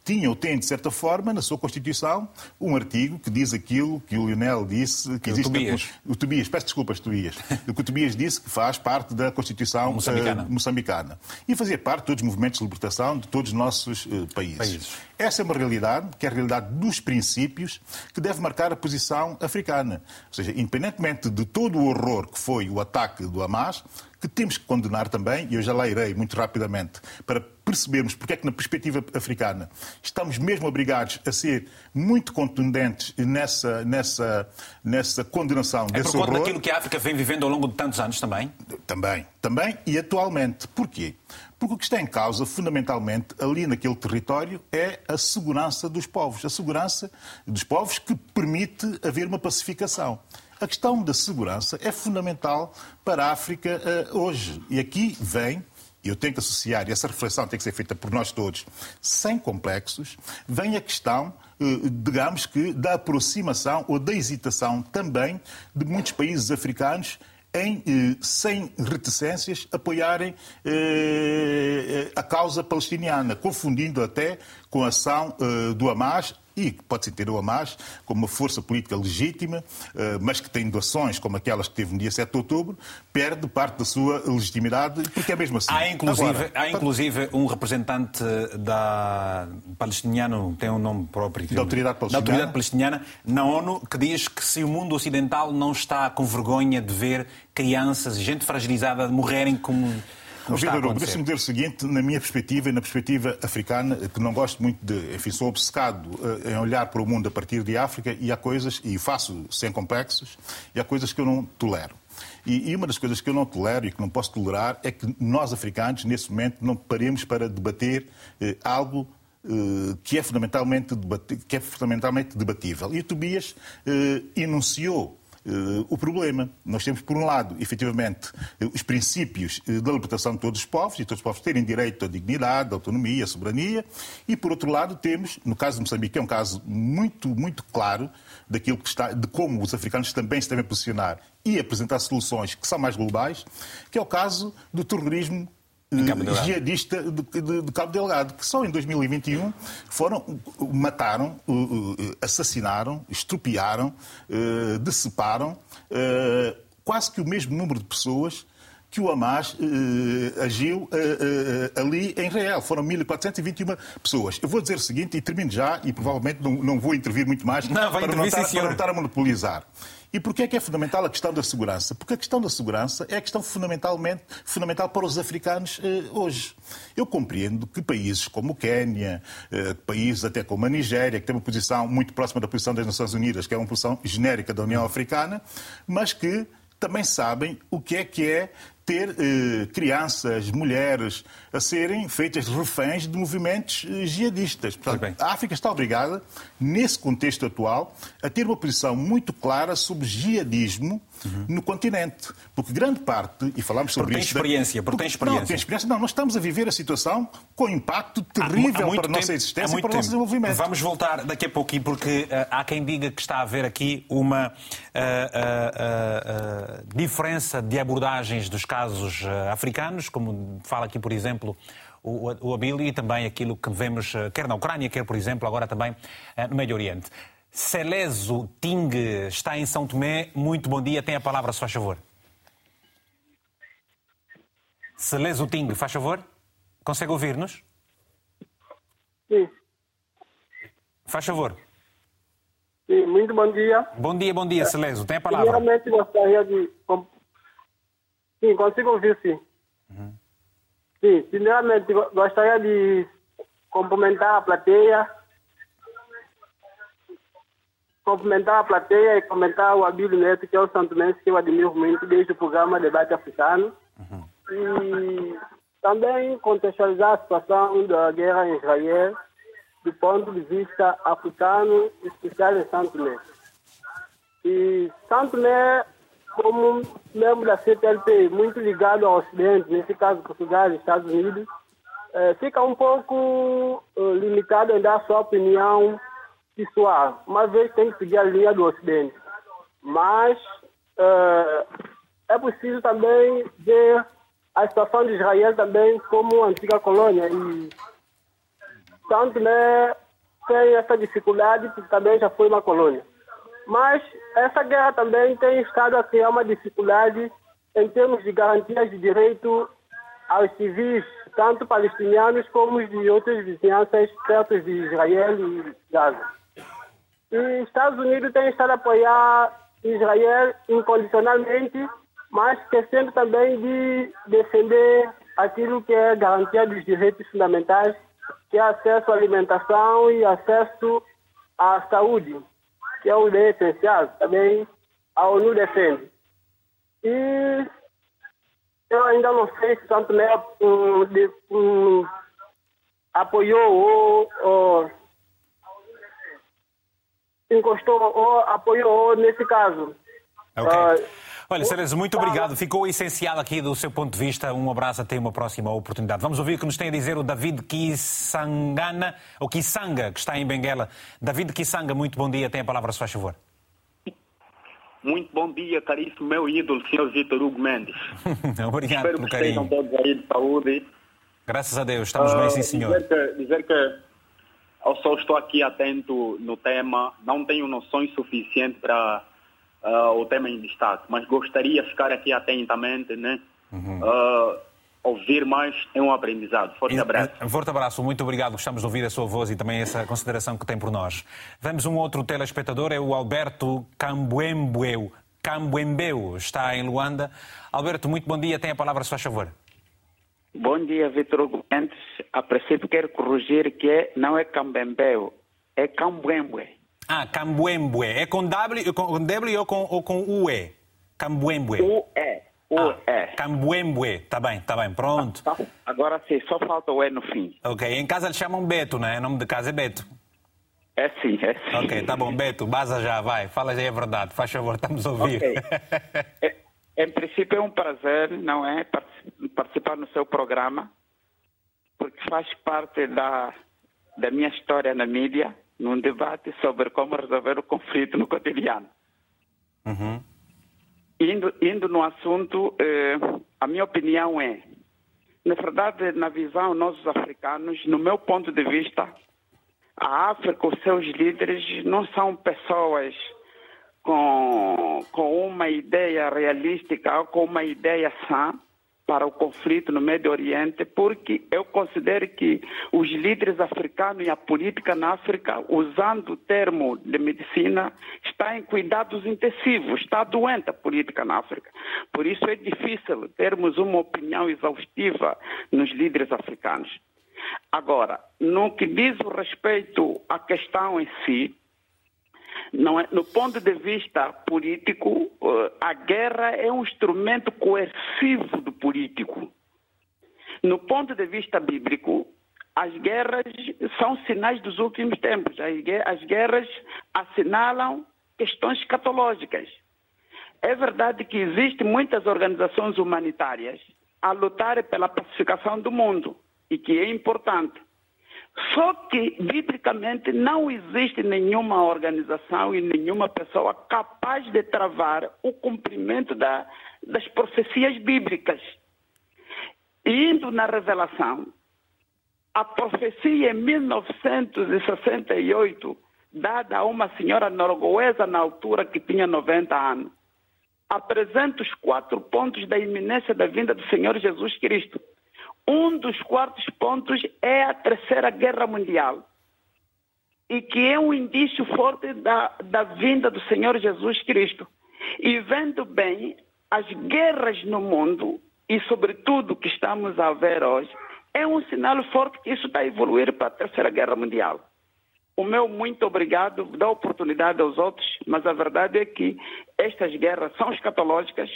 tinha ou tem, de certa forma, na sua Constituição, um artigo que diz aquilo que o Lionel disse, que existe... O Tobias. O Tobias, peço desculpas, Tobias. o que o Tobias disse que faz parte da Constituição moçambicana. Uh, moçambicana. E fazia parte de todos os movimentos de libertação de todos os nossos uh, países. países. Essa é uma realidade, que é a realidade dos princípios, que deve marcar a posição africana. Ou seja, independentemente de todo o horror que foi o ataque do Hamas, que temos que condenar também, e eu já lá irei muito rapidamente, para percebermos porque é que, na perspectiva africana, estamos mesmo obrigados a ser muito contundentes nessa, nessa, nessa condenação é desse horror. É por conta daquilo que a África vem vivendo ao longo de tantos anos também? Também, também, e atualmente. Porquê? Porque o que está em causa, fundamentalmente, ali naquele território, é a segurança dos povos. A segurança dos povos que permite haver uma pacificação. A questão da segurança é fundamental para a África uh, hoje. E aqui vem e eu tenho que associar, e essa reflexão tem que ser feita por nós todos, sem complexos, vem a questão, eh, digamos que, da aproximação ou da hesitação também de muitos países africanos em, eh, sem reticências, apoiarem eh, a causa palestiniana, confundindo até com a ação eh, do Hamas e que pode-se ter o Hamas como uma força política legítima, eh, mas que tem doações como aquelas que teve no dia 7 de outubro, perde parte da sua legitimidade, porque é mesmo assim. Há inclusive, Agora, há inclusive um representante da palestiniano, tem um nome próprio, da autoridade palestiniana. da autoridade palestiniana na ONU, que diz que se o mundo ocidental não está com vergonha de ver crianças, gente fragilizada morrerem como Vitor deixa-me dizer o seguinte, na minha perspectiva e na perspectiva africana, que não gosto muito de. Enfim, sou obcecado eh, em olhar para o mundo a partir de África e há coisas, e faço sem complexos, e há coisas que eu não tolero. E, uma das coisas que eu não tolero e que não posso tolerar é que nós, africanos, nesse momento, não paremos para debater eh, algo eh, que, é fundamentalmente que é fundamentalmente debatível. E o Tobias eh, enunciou Uh, o problema. Nós temos, por um lado, efetivamente, os princípios eh, da libertação de todos os povos, e todos os povos terem direito à dignidade, à autonomia, à soberania, e, por outro lado, temos, no caso de Moçambique, é um caso muito, muito claro daquilo que está, de como os africanos também se devem posicionar e apresentar soluções que são mais globais, que é o caso do terrorismo jihadista de, de, de, Cabo Delgado, que só em 2021 foram, mataram, assassinaram, estropiaram, eh, deceparam eh, quase que o mesmo número de pessoas que o Hamas agiu ali em Israel. Foram 1.421 pessoas. Eu vou dizer o seguinte, e termino já, e provavelmente não, não vou intervir muito mais não, para, não estar, para não estar a monopolizar. E porquê é que é fundamental a questão da segurança? Porque a questão da segurança é a questão fundamentalmente fundamental para os africanos eh, hoje. Eu compreendo que países como o Quênia, eh, países até como a Nigéria, que tem uma posição muito próxima da posição das Nações Unidas, que é uma posição genérica da União Africana, mas que também sabem o que é que é ter eh, crianças, mulheres a serem feitas reféns de movimentos eh, jihadistas. Portanto, a África está obrigada, nesse contexto atual, a ter uma posição muito clara sobre jihadismo uhum. no continente. Porque grande parte, e falamos sobre porque. Tem experiência, porque, porque tem experiência. Não, tem experiência. Não, nós estamos a viver a situação com impacto terrível há, há para a nossa existência e para o nosso desenvolvimento. Vamos voltar daqui a pouquinho, porque uh, há quem diga que está a haver aqui uma uh, uh, diferença de abordagens dos casos africanos, como fala aqui, por exemplo, o, o Abili e também aquilo que vemos, quer na Ucrânia, quer, por exemplo, agora também no Médio Oriente. Celeso Ting está em São Tomé. Muito bom dia. Tem a palavra, se faz favor. Celeso Ting, faz favor. Consegue ouvir-nos? Sim. Faz favor. Sim, muito bom dia. Bom dia, bom dia, Celeso. Tem a palavra. Primeiramente, gostaria de. Sim, consigo ouvir, sim. Uhum. Sim, primeiramente, gostaria de cumprimentar a plateia cumprimentar a plateia e comentar o Abílio Neto, que é o Santo Mense, que eu admiro muito desde o programa Debate Africano. Uhum. E também contextualizar a situação da guerra em Israel do ponto de vista africano, especial em Santo Tomé. E Santo Tomé, como membro da CPLP, muito ligado ao Ocidente, nesse caso Portugal e Estados Unidos, eh, fica um pouco eh, limitado em dar sua opinião pessoal, uma vez tem que seguir a linha do Ocidente. Mas uh, é preciso também ver a situação de Israel também como antiga colônia. E tanto né, tem essa dificuldade porque também já foi uma colônia. Mas essa guerra também tem estado a criar uma dificuldade em termos de garantias de direito aos civis, tanto palestinianos como de outras vizinhanças perto de Israel e Gaza. E Estados Unidos tem estado a apoiar Israel incondicionalmente, mas esquecendo também de defender aquilo que é garantia dos direitos fundamentais, que é acesso à alimentação e acesso à saúde, que é um bem essencial, também a ONU defende. E eu ainda não sei se Santo Tomé um, um, apoiou ou, ou encostou ou apoiou nesse caso. Okay. Uh, Olha, Cerezo, muito obrigado. Ficou essencial aqui do seu ponto de vista. Um abraço até uma próxima oportunidade. Vamos ouvir o que nos tem a dizer o David Kisangana, ou Kisanga, que está em Benguela. David Kisanga, muito bom dia. Tem a palavra, se faz favor. Muito bom dia, caríssimo meu ídolo, senhor Vitor Hugo Mendes. Obrigado Espero pelo que carinho. estejam todos aí de saúde. Graças a Deus, estamos uh, bem, sim, senhor. Dizer que, dizer que eu só estou aqui atento no tema, não tenho noções suficientes para uh, o tema em destaque, mas gostaria de ficar aqui atentamente, né? Uhum. Uh, ouvir mais é um aprendizado. Forte abraço. Um forte abraço, muito obrigado. Gostamos de ouvir a sua voz e também essa consideração que tem por nós. Vemos um outro telespectador, é o Alberto Cambuembeu. Cambuembeu está em Luanda. Alberto, muito bom dia. Tem a palavra, se faz favor. Bom dia, Vitor Hugo Mendes. A princípio quero corrigir que é, não é Cambembeu, é Cambuembue. Ah, Cambuembue. É com W, com W ou com, ou com UE? Cambuembue. UE. UE. Ah, Cambuembue. Tá bem, tá bem. Pronto. Ah, agora sim, só falta o E no fim. Ok. Em casa eles chamam Beto, né? O nome de casa é Beto. É sim, é sim. Ok, tá bom. Beto, baza já, vai. Fala já a verdade. Faz favor, estamos a ouvir. Okay. é, em princípio é um prazer, não é? Participar no seu programa, porque faz parte da, da minha história na mídia num debate sobre como resolver o conflito no cotidiano. Uhum. Indo, indo no assunto, eh, a minha opinião é, na verdade, na visão nós africanos, no meu ponto de vista, a África, os seus líderes não são pessoas com, com uma ideia realística, com uma ideia sã, para o conflito no Médio Oriente, porque eu considero que os líderes africanos e a política na África, usando o termo de medicina, está em cuidados intensivos, está doente a política na África. Por isso é difícil termos uma opinião exaustiva nos líderes africanos. Agora, no que diz respeito à questão em si, é, no ponto de vista político, eh, a guerra é um instrumento coercivo do político. No ponto de vista bíblico, as guerras são sinais dos últimos tempos. As guerras assinalam questões escatológicas. É verdade que existem muitas organizações humanitárias a lutar pela pacificação do mundo e que é importante. Só que, biblicamente, não existe nenhuma organização e nenhuma pessoa capaz de travar o cumprimento da, das profecias bíblicas. Indo na revelação, a profecia em 1968, dada a uma senhora norueguesa na altura que tinha 90 anos, apresenta os quatro pontos da iminência da vinda do Senhor Jesus Cristo. Um dos quartos pontos é a Terceira Guerra Mundial, e que é um indício forte da, da vinda do Senhor Jesus Cristo. E vendo bem as guerras no mundo, e sobretudo o que estamos a ver hoje, é um sinal forte que isso está a evoluir para a Terceira Guerra Mundial. O meu muito obrigado dá oportunidade aos outros, mas a verdade é que estas guerras são escatológicas,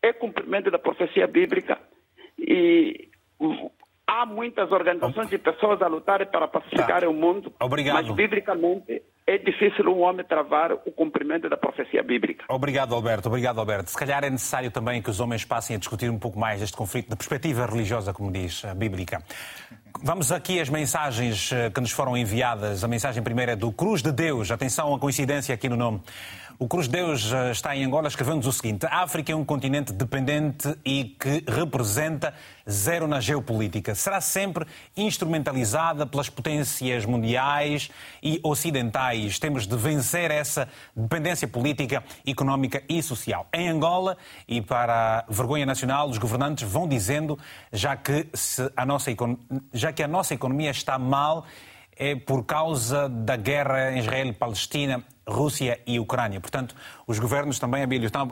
é cumprimento da profecia bíblica e há muitas organizações e pessoas a lutarem para pacificar tá. o mundo, Obrigado. mas biblicamente é difícil um homem travar o cumprimento da profecia bíblica. Obrigado, Alberto. Obrigado, Alberto. Se calhar é necessário também que os homens passem a discutir um pouco mais este conflito da perspectiva religiosa, como diz a bíblica. Vamos aqui às mensagens eh, que nos foram enviadas. A mensagem primeira é do Cruz de Deus. Atenção à coincidência aqui no nome. O Cruz Deus eh, está em Angola escrevendo-nos o seguinte: a África é um continente dependente e que representa zero na geopolítica. Será sempre instrumentalizada pelas potências mundiais e ocidentais. Temos de vencer essa dependência política, económica e social. Em Angola, e para a vergonha nacional, os governantes vão dizendo, já que, a nossa, já que a nossa economia está mal, é por causa da guerra Israel-Palestina Rússia e Ucrânia. Portanto, os governos também, Abílio, estão,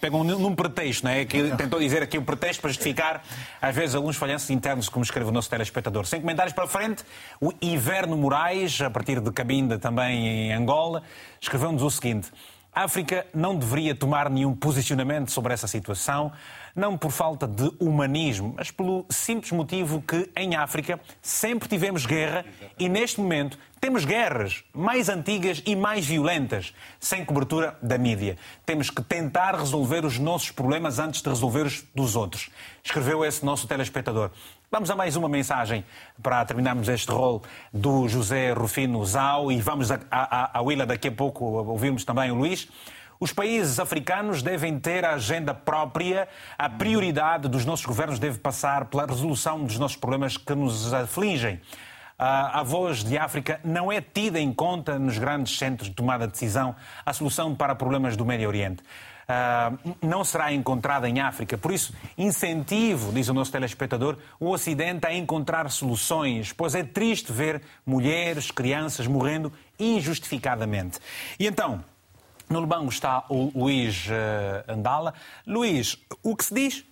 pegam num pretexto, não é? Que tentou dizer aqui o pretexto para justificar, às vezes, alguns falhanços internos, como escreve o nosso telespectador. Sem comentários para frente, o Iverno Moraes, a partir de Cabinda, também em Angola, escreveu-nos o seguinte. A África não deveria tomar nenhum posicionamento sobre essa situação, não por falta de humanismo, mas pelo simples motivo que em África sempre tivemos guerra e neste momento temos guerras mais antigas e mais violentas, sem cobertura da mídia. Temos que tentar resolver os nossos problemas antes de resolver os dos outros. Escreveu esse nosso telespectador. Vamos a mais uma mensagem para terminarmos este rol do José Rufino Zau e vamos a, a, a Willa daqui a pouco ouvimos também o Luís. Os países africanos devem ter a agenda própria, a prioridade dos nossos governos deve passar pela resolução dos nossos problemas que nos afligem. A voz de África não é tida em conta nos grandes centros de tomada de decisão, a solução para problemas do Médio Oriente. Uh, não será encontrada em África. Por isso, incentivo, diz o nosso telespectador, o Ocidente a encontrar soluções, pois é triste ver mulheres, crianças morrendo injustificadamente. E então, no banco está o Luís uh, Andala. Luís, o que se diz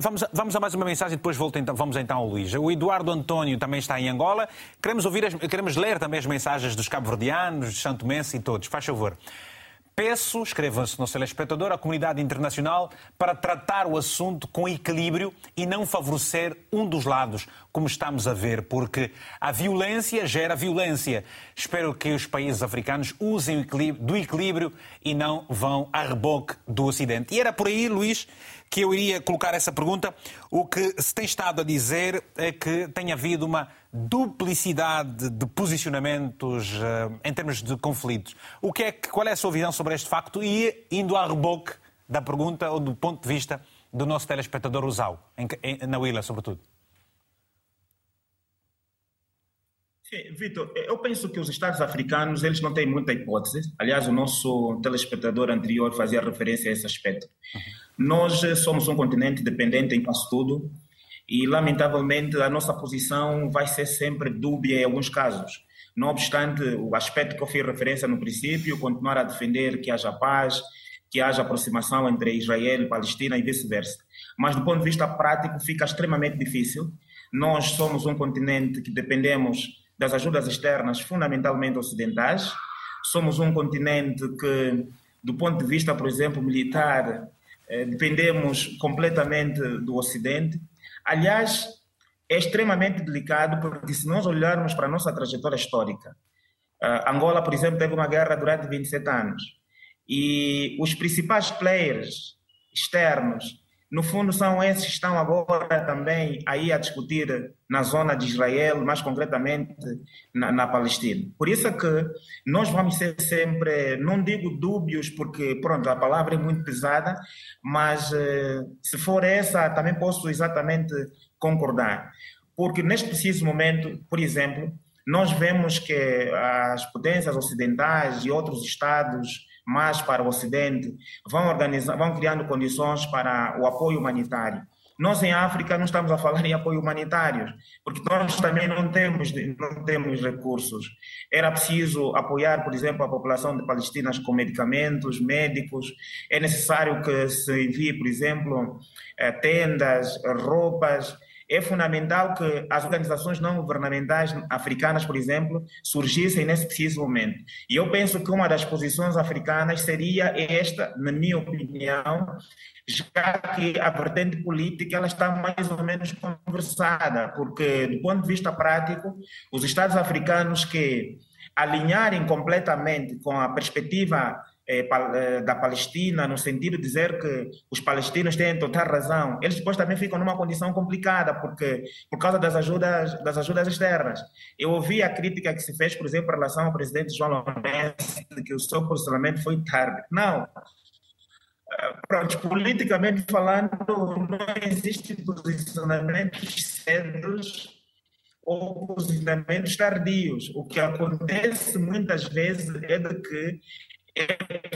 Vamos, vamos a mais uma mensagem e depois volta, então, vamos então ao Luís. O Eduardo António também está em Angola. Queremos, ouvir as, queremos ler também as mensagens dos cabo-verdianos, de Santo Mense e todos. Faz favor. Peço, escreva-se no telespectador, à comunidade internacional para tratar o assunto com equilíbrio e não favorecer um dos lados, como estamos a ver, porque a violência gera violência. Espero que os países africanos usem do equilíbrio e não vão a reboque do Ocidente. E era por aí, Luís, que eu iria colocar essa pergunta. O que se tem estado a dizer é que tem havido uma duplicidade de posicionamentos uh, em termos de conflitos. O que é, qual é a sua visão sobre este facto e indo a reboque da pergunta ou do ponto de vista do nosso telespectador Usau, na Willa, sobretudo? Vitor, eu penso que os Estados africanos eles não têm muita hipótese. Aliás, o nosso telespectador anterior fazia referência a esse aspecto. Uhum. Nós eh, somos um continente dependente em quase tudo e, lamentavelmente, a nossa posição vai ser sempre dúbia em alguns casos. Não obstante o aspecto que eu fiz referência no princípio, continuar a defender que haja paz, que haja aproximação entre Israel e Palestina e vice-versa. Mas, do ponto de vista prático, fica extremamente difícil. Nós somos um continente que dependemos das ajudas externas, fundamentalmente ocidentais. Somos um continente que, do ponto de vista, por exemplo, militar, eh, dependemos completamente do Ocidente. Aliás, é extremamente delicado porque se nós olharmos para a nossa trajetória histórica, uh, Angola, por exemplo, teve uma guerra durante 27 anos e os principais players externos, no fundo, são esses que estão agora também aí a discutir na zona de Israel, mais concretamente na, na Palestina. Por isso é que nós vamos ser sempre, não digo dúbios, porque pronto, a palavra é muito pesada, mas eh, se for essa, também posso exatamente concordar. Porque neste preciso momento, por exemplo, nós vemos que as potências ocidentais e outros estados mais para o Ocidente vão organizar, vão criando condições para o apoio humanitário. Nós em África não estamos a falar em apoio humanitário, porque nós também não temos, não temos recursos. Era preciso apoiar, por exemplo, a população de Palestinas com medicamentos, médicos. É necessário que se envie, por exemplo, eh, tendas, roupas. É fundamental que as organizações não governamentais africanas, por exemplo, surgissem nesse preciso momento. E eu penso que uma das posições africanas seria esta, na minha opinião, já que a vertente política ela está mais ou menos conversada, porque do ponto de vista prático, os Estados africanos que alinharem completamente com a perspectiva da Palestina, no sentido de dizer que os palestinos têm total razão, eles depois também ficam numa condição complicada, porque por causa das ajudas, das ajudas externas. Eu ouvi a crítica que se fez, por exemplo, em relação ao presidente João Lourenço, de que o seu posicionamento foi tarde. Não, Pronto, politicamente falando, não existe posicionamentos cedos ou posicionamentos tardios. O que acontece muitas vezes é de que é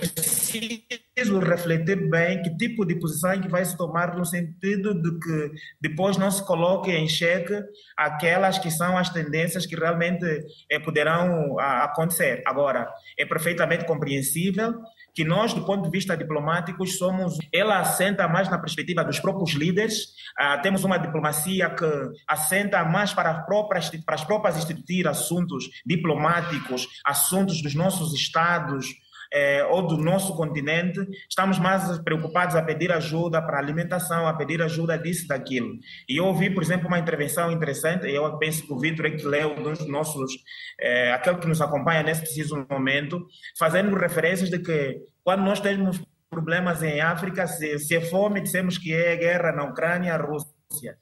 preciso refletir bem que tipo de posição é que vai se tomar no sentido de que depois não se coloque em xeque aquelas que são as tendências que realmente é, poderão acontecer. Agora, é perfeitamente compreensível que nós, do ponto de vista diplomático, somos. Ela assenta mais na perspectiva dos próprios líderes. Ah, temos uma diplomacia que assenta mais para as próprias, para as próprias instituir assuntos diplomáticos, assuntos dos nossos estados, é, ou do nosso continente, estamos mais preocupados a pedir ajuda para alimentação, a pedir ajuda disso, daquilo. E eu ouvi, por exemplo, uma intervenção interessante, e eu penso que o Vitor é que leu dos nossos, é, aquele que nos acompanha nesse preciso momento, fazendo referências de que quando nós temos problemas em África, se, se é fome, dissemos que é guerra na Ucrânia, Rússia.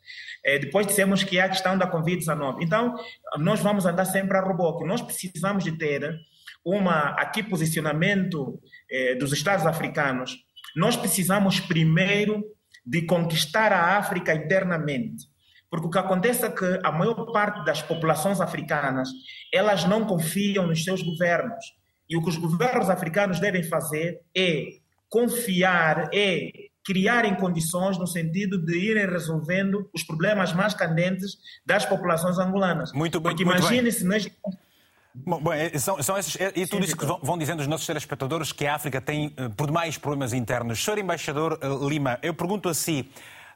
É, depois dissemos que é a questão da Covid-19. Então, nós vamos andar sempre a reboque. Nós precisamos de ter uma aqui posicionamento eh, dos Estados africanos, nós precisamos primeiro de conquistar a África internamente. Porque o que acontece é que a maior parte das populações africanas, elas não confiam nos seus governos. E o que os governos africanos devem fazer é confiar, é criarem condições no sentido de irem resolvendo os problemas mais candentes das populações angolanas. Muito bem, Porque imagine-se Bom, bom, é, são, são esses, é, e tudo isso que vão, vão dizendo os nossos telespectadores que a África tem, eh, por demais, problemas internos. Senhor Embaixador eh, Lima, eu pergunto a si,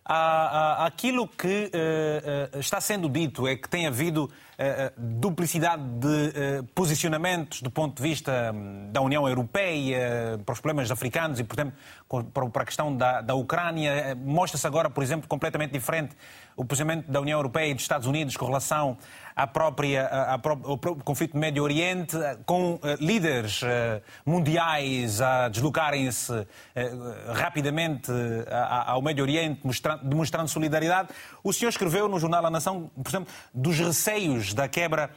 aquilo que uh, uh, está sendo dito é que tem havido uh, duplicidade de posicionamentos do ponto de vista um, da União Europeia para os problemas africanos e, portanto, para a questão da, da Ucrânia. Mostra-se agora, por exemplo, completamente diferente o posicionamento da União Europeia e dos Estados Unidos com relação à própria, à, ao próprio conflito do Médio Oriente, com uh, líderes uh, mundiais a deslocarem-se uh, rapidamente ao Médio Oriente, mostrando, demonstrando solidariedade. O senhor escreveu no jornal A Nação, por exemplo, dos receios da quebra,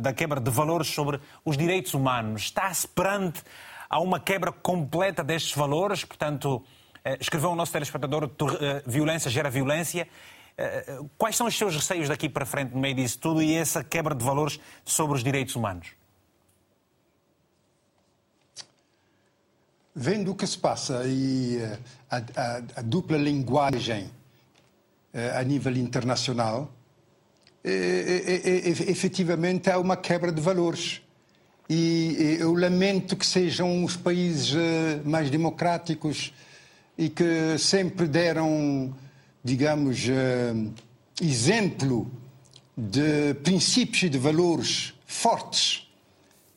da quebra de valores sobre os direitos humanos. Está-se perante a uma quebra completa destes valores, portanto eh, escreveu o nosso telespectador: eh, violência gera violência. Eh, quais são os seus receios daqui para frente no meio disso tudo e essa quebra de valores sobre os direitos humanos? Vendo o que se passa e a, a, a dupla linguagem a nível internacional, efetivamente há uma quebra de valores. E eu lamento que sejam os países mais democráticos e que sempre deram, digamos, uh, exemplo de princípios e de valores fortes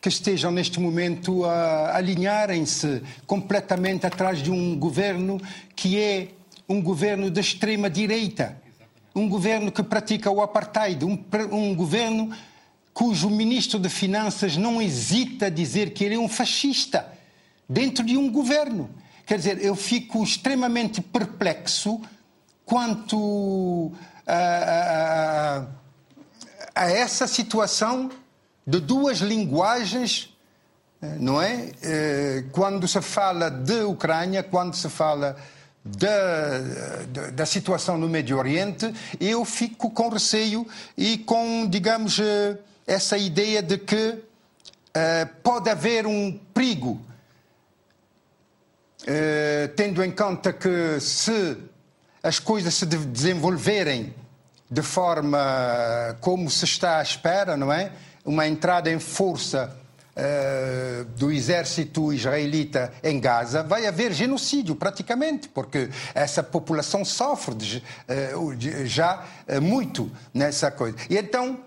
que estejam neste momento a alinharem-se completamente atrás de um governo que é um governo da extrema-direita, um governo que pratica o apartheid, um, um governo cujo ministro de Finanças não hesita a dizer que ele é um fascista dentro de um governo. Quer dizer, eu fico extremamente perplexo quanto a, a, a essa situação de duas linguagens, não é? Eh, quando se fala de Ucrânia, quando se fala da, da, da, situação no Médio Oriente, eu fico com receio e com, digamos, eh, essa ideia de que pode haver um perigo eh, tendo em conta que se as coisas se desenvolverem de forma como se está à espera, não é? Uma entrada em força uh, do exército israelita em Gaza, vai haver genocídio praticamente, porque essa população sofre de, uh, já muito nessa coisa. E então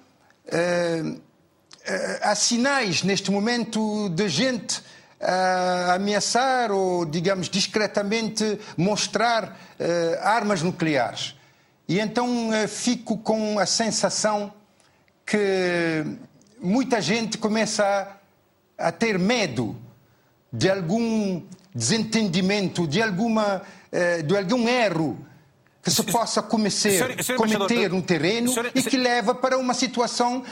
há sinais neste momento de gente uh, ameaçar ou, digamos, discretamente mostrar uh, armas nucleares. E então uh, fico com a sensação que muita gente começa a, a ter medo de algum desentendimento, de, alguma, de algum erro que se possa comecer, cometer no terreno e que leva para uma situação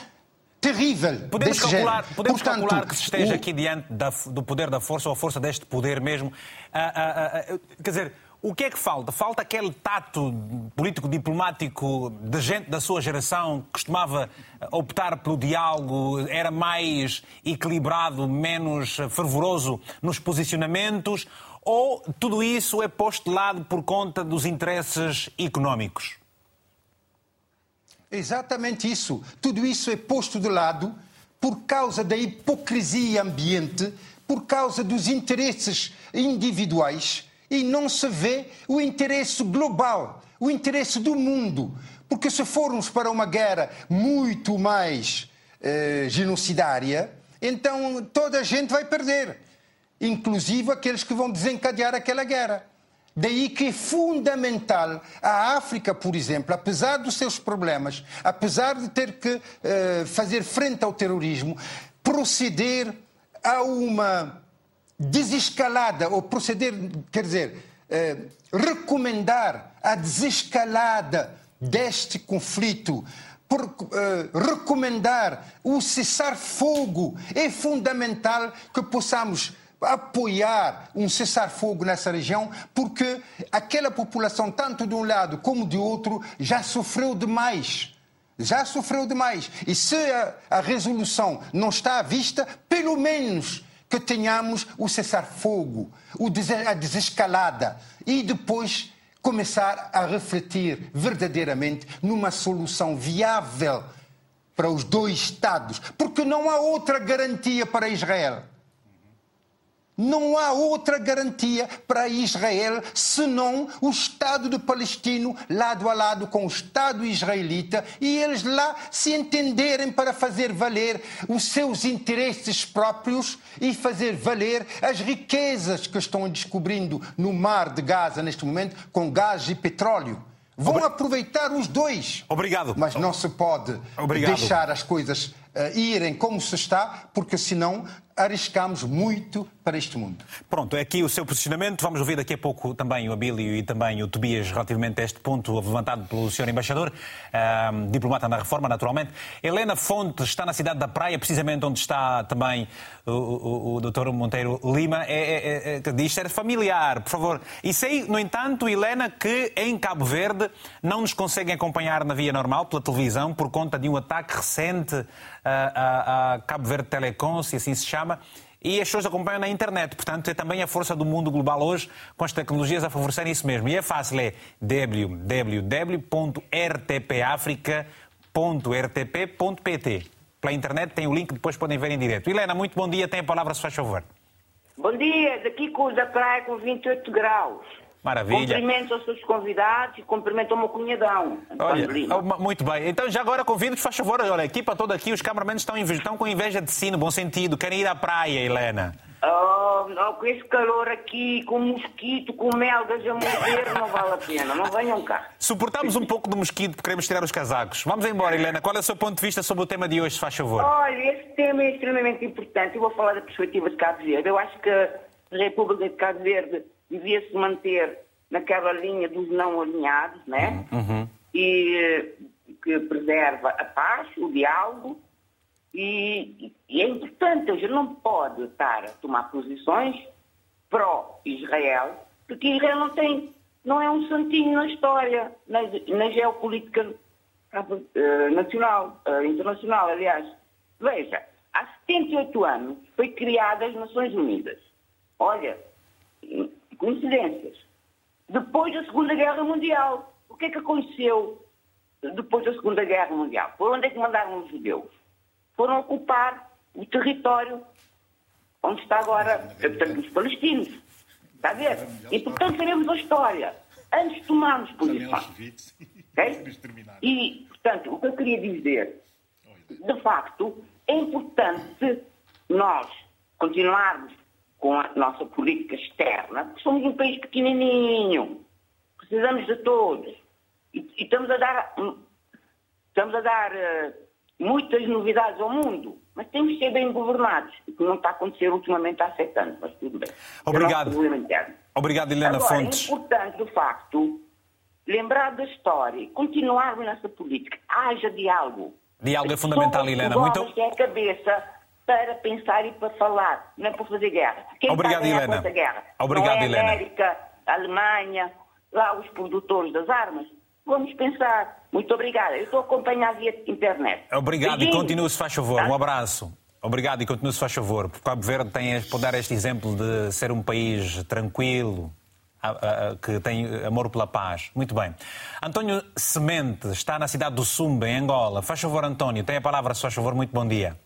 terrível. Podemos, calcular, podemos Portanto, calcular que se esteja o... aqui diante da, do poder da força ou a força deste poder mesmo. Ah, ah, ah, quer dizer, o que é que falta? Falta aquele tato político-diplomático de gente da sua geração que costumava optar pelo diálogo, era mais equilibrado, menos fervoroso nos posicionamentos? Ou tudo isso é posto de lado por conta dos interesses económicos? Exatamente isso. Tudo isso é posto de lado por causa da hipocrisia ambiente, por causa dos interesses individuais e não se vê o interesse global, o interesse do mundo. Porque se formos para uma guerra muito mais eh, genocidária, então toda a gente vai perder, inclusive aqueles que vão desencadear aquela guerra. Daí que é fundamental a África, por exemplo, apesar dos seus problemas, apesar de ter que uh, fazer frente ao terrorismo, proceder a uma desescalada, ou proceder, quer dizer, uh, recomendar a desescalada deste conflito por uh, recomendar o cessar-fogo. É fundamental que possamos apoiar um cessar-fogo nessa região, porque aquela população, tanto de um lado como de outro, já sofreu demais. Já sofreu demais. E se a, a resolução não está à vista, pelo menos que tenhamos o cessar-fogo, a desescalada e depois começar a refletir verdadeiramente numa solução viável para os dois Estados, porque não há outra garantia para Israel. Não há outra garantia para Israel senão o Estado de Palestino lado a lado com o Estado israelita e eles lá se entenderem para fazer valer os seus interesses próprios e fazer valer as riquezas que estão descobrindo no mar de Gaza neste momento com gás e petróleo. Vão Obri... aproveitar os dois. Obrigado. Mas não se pode Obrigado. deixar as coisas uh, irem como se está, porque senão arriscamos muito para este mundo. Pronto, é aqui o seu posicionamento. Vamos ouvir daqui a pouco também o Abílio e também o Tobias relativamente a este ponto levantado pelo Sr. Embaixador, uh, diplomata na reforma, naturalmente. Helena Fonte está na cidade da Praia, precisamente onde está também o, o, o. Monteiro Lima. É, é, é, diz ser familiar, por favor. E sei, no entanto, Helena, que em Cabo Verde não nos conseguem acompanhar na via normal, pela televisão, por conta de um ataque recente a, a, Cabo Verde Telecom, se assim se chama e as pessoas acompanham na internet. Portanto, é também a força do mundo global hoje, com as tecnologias a favorecerem isso mesmo. E é fácil, é www.rtpafrica.rtp.pt. Pela internet tem o link, depois podem ver em direto. Helena, muito bom dia, tem a palavra, se faz favor. Bom dia, daqui com da praia com 28 graus. Maravilha. Cumprimento aos seus convidados e cumprimento ao meu cunhadão. Olha, muito bem. Então, já agora convido-te, faz favor, olha, a equipa toda aqui, os cameramentos estão, estão com inveja de si, no bom sentido. Querem ir à praia, Helena. Oh, oh, com esse calor aqui, com mosquito, com melgas a morrer, não vale a pena. Não venham cá. Suportamos um pouco do mosquito, queremos tirar os casacos. Vamos embora, Helena. Qual é o seu ponto de vista sobre o tema de hoje, se faz favor? Olha, esse tema é extremamente importante. Eu vou falar da perspectiva de Cabo Verde. Eu acho que República de Cabo Verde devia se manter naquela linha dos não alinhados, né? Uhum. E que preserva a paz, o diálogo, e, e é importante, a gente não pode estar a tomar posições pró-Israel, porque Israel não tem, não é um santinho na história, na, na geopolítica uh, nacional, uh, internacional, aliás. Veja, há 78 anos foi criada as Nações Unidas. Olha, coincidências. Depois da Segunda Guerra Mundial. O que é que aconteceu depois da Segunda Guerra Mundial? Por onde é que mandaram os judeus? Foram ocupar o território onde está agora, portanto, os palestinos. Está a ver? E, portanto, sabemos a história. Antes tomarmos posições. Okay? E, portanto, o que eu queria dizer, de facto, é importante nós continuarmos com a nossa política externa, porque somos um país pequenininho, precisamos de todos. E, e estamos a dar, estamos a dar uh, muitas novidades ao mundo, mas temos que ser bem governados, o que não está a acontecer ultimamente há sete anos, mas tudo bem. Obrigado. Obrigado, Helena Agora, Fontes. É importante, de facto, lembrar da história, continuarmos nessa política, haja diálogo. Diálogo é fundamental, Helena. Muito... É a cabeça para pensar e para falar, não é para fazer guerra. Quem Obrigado, está Helena. guerra? Obrigado, não é Helena. América, Alemanha, lá os produtores das armas. Vamos pensar. Muito obrigada. Eu estou a acompanhar via internet. Obrigado Beijinho. e continue, se faz favor. Um abraço. Obrigado e continue, se faz favor. Porque Cabo Verde tem, pode dar este exemplo de ser um país tranquilo, que tem amor pela paz. Muito bem. António Semente está na cidade do Sumba, em Angola. Faz favor, António, tem a palavra, se faz favor. Muito bom dia.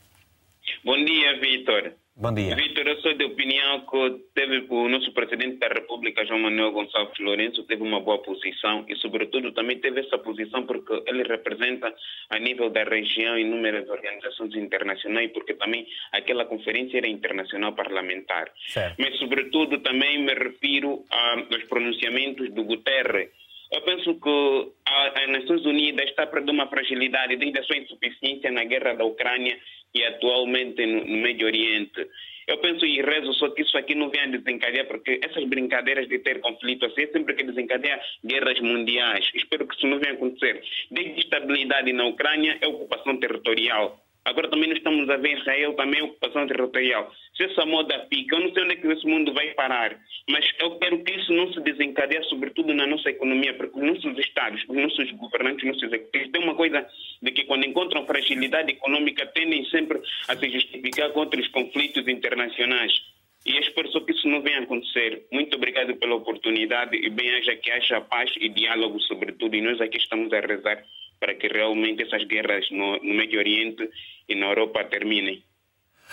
Bom dia, Vitor. Bom dia. Vitor, eu sou de opinião que teve o nosso presidente da República, João Manuel Gonçalves Lourenço, teve uma boa posição e, sobretudo, também teve essa posição porque ele representa, a nível da região, inúmeras organizações internacionais, porque também aquela conferência era internacional parlamentar. Certo. Mas, sobretudo, também me refiro aos pronunciamentos do Guterres. Eu penso que as Nações Unidas está perdendo uma fragilidade desde a sua insuficiência na guerra da Ucrânia e atualmente no, Médio Oriente. Eu penso e rezo só que isso aqui não venha desencadear, porque essas brincadeiras de ter conflito assim é sempre que desencadeia guerras mundiais. Espero que isso não venha acontecer. Desde estabilidade na Ucrânia é ocupação territorial. Agora também nós estamos a ver Israel também ocupação territorial. Se essa moda fica, eu não sei onde é que esse mundo vai parar, mas eu quero que isso não se desencadeie, sobretudo na nossa economia, porque os nossos estados, os nossos governantes, os nossos executivos, tem uma coisa de que quando encontram fragilidade econômica tendem sempre a se justificar contra os conflitos internacionais. E espero que isso não venha a acontecer. Muito obrigado pela oportunidade e bem haja que haja paz e diálogo, sobretudo. E nós aqui estamos a rezar para que realmente essas guerras no, no Médio Oriente e na Europa terminem.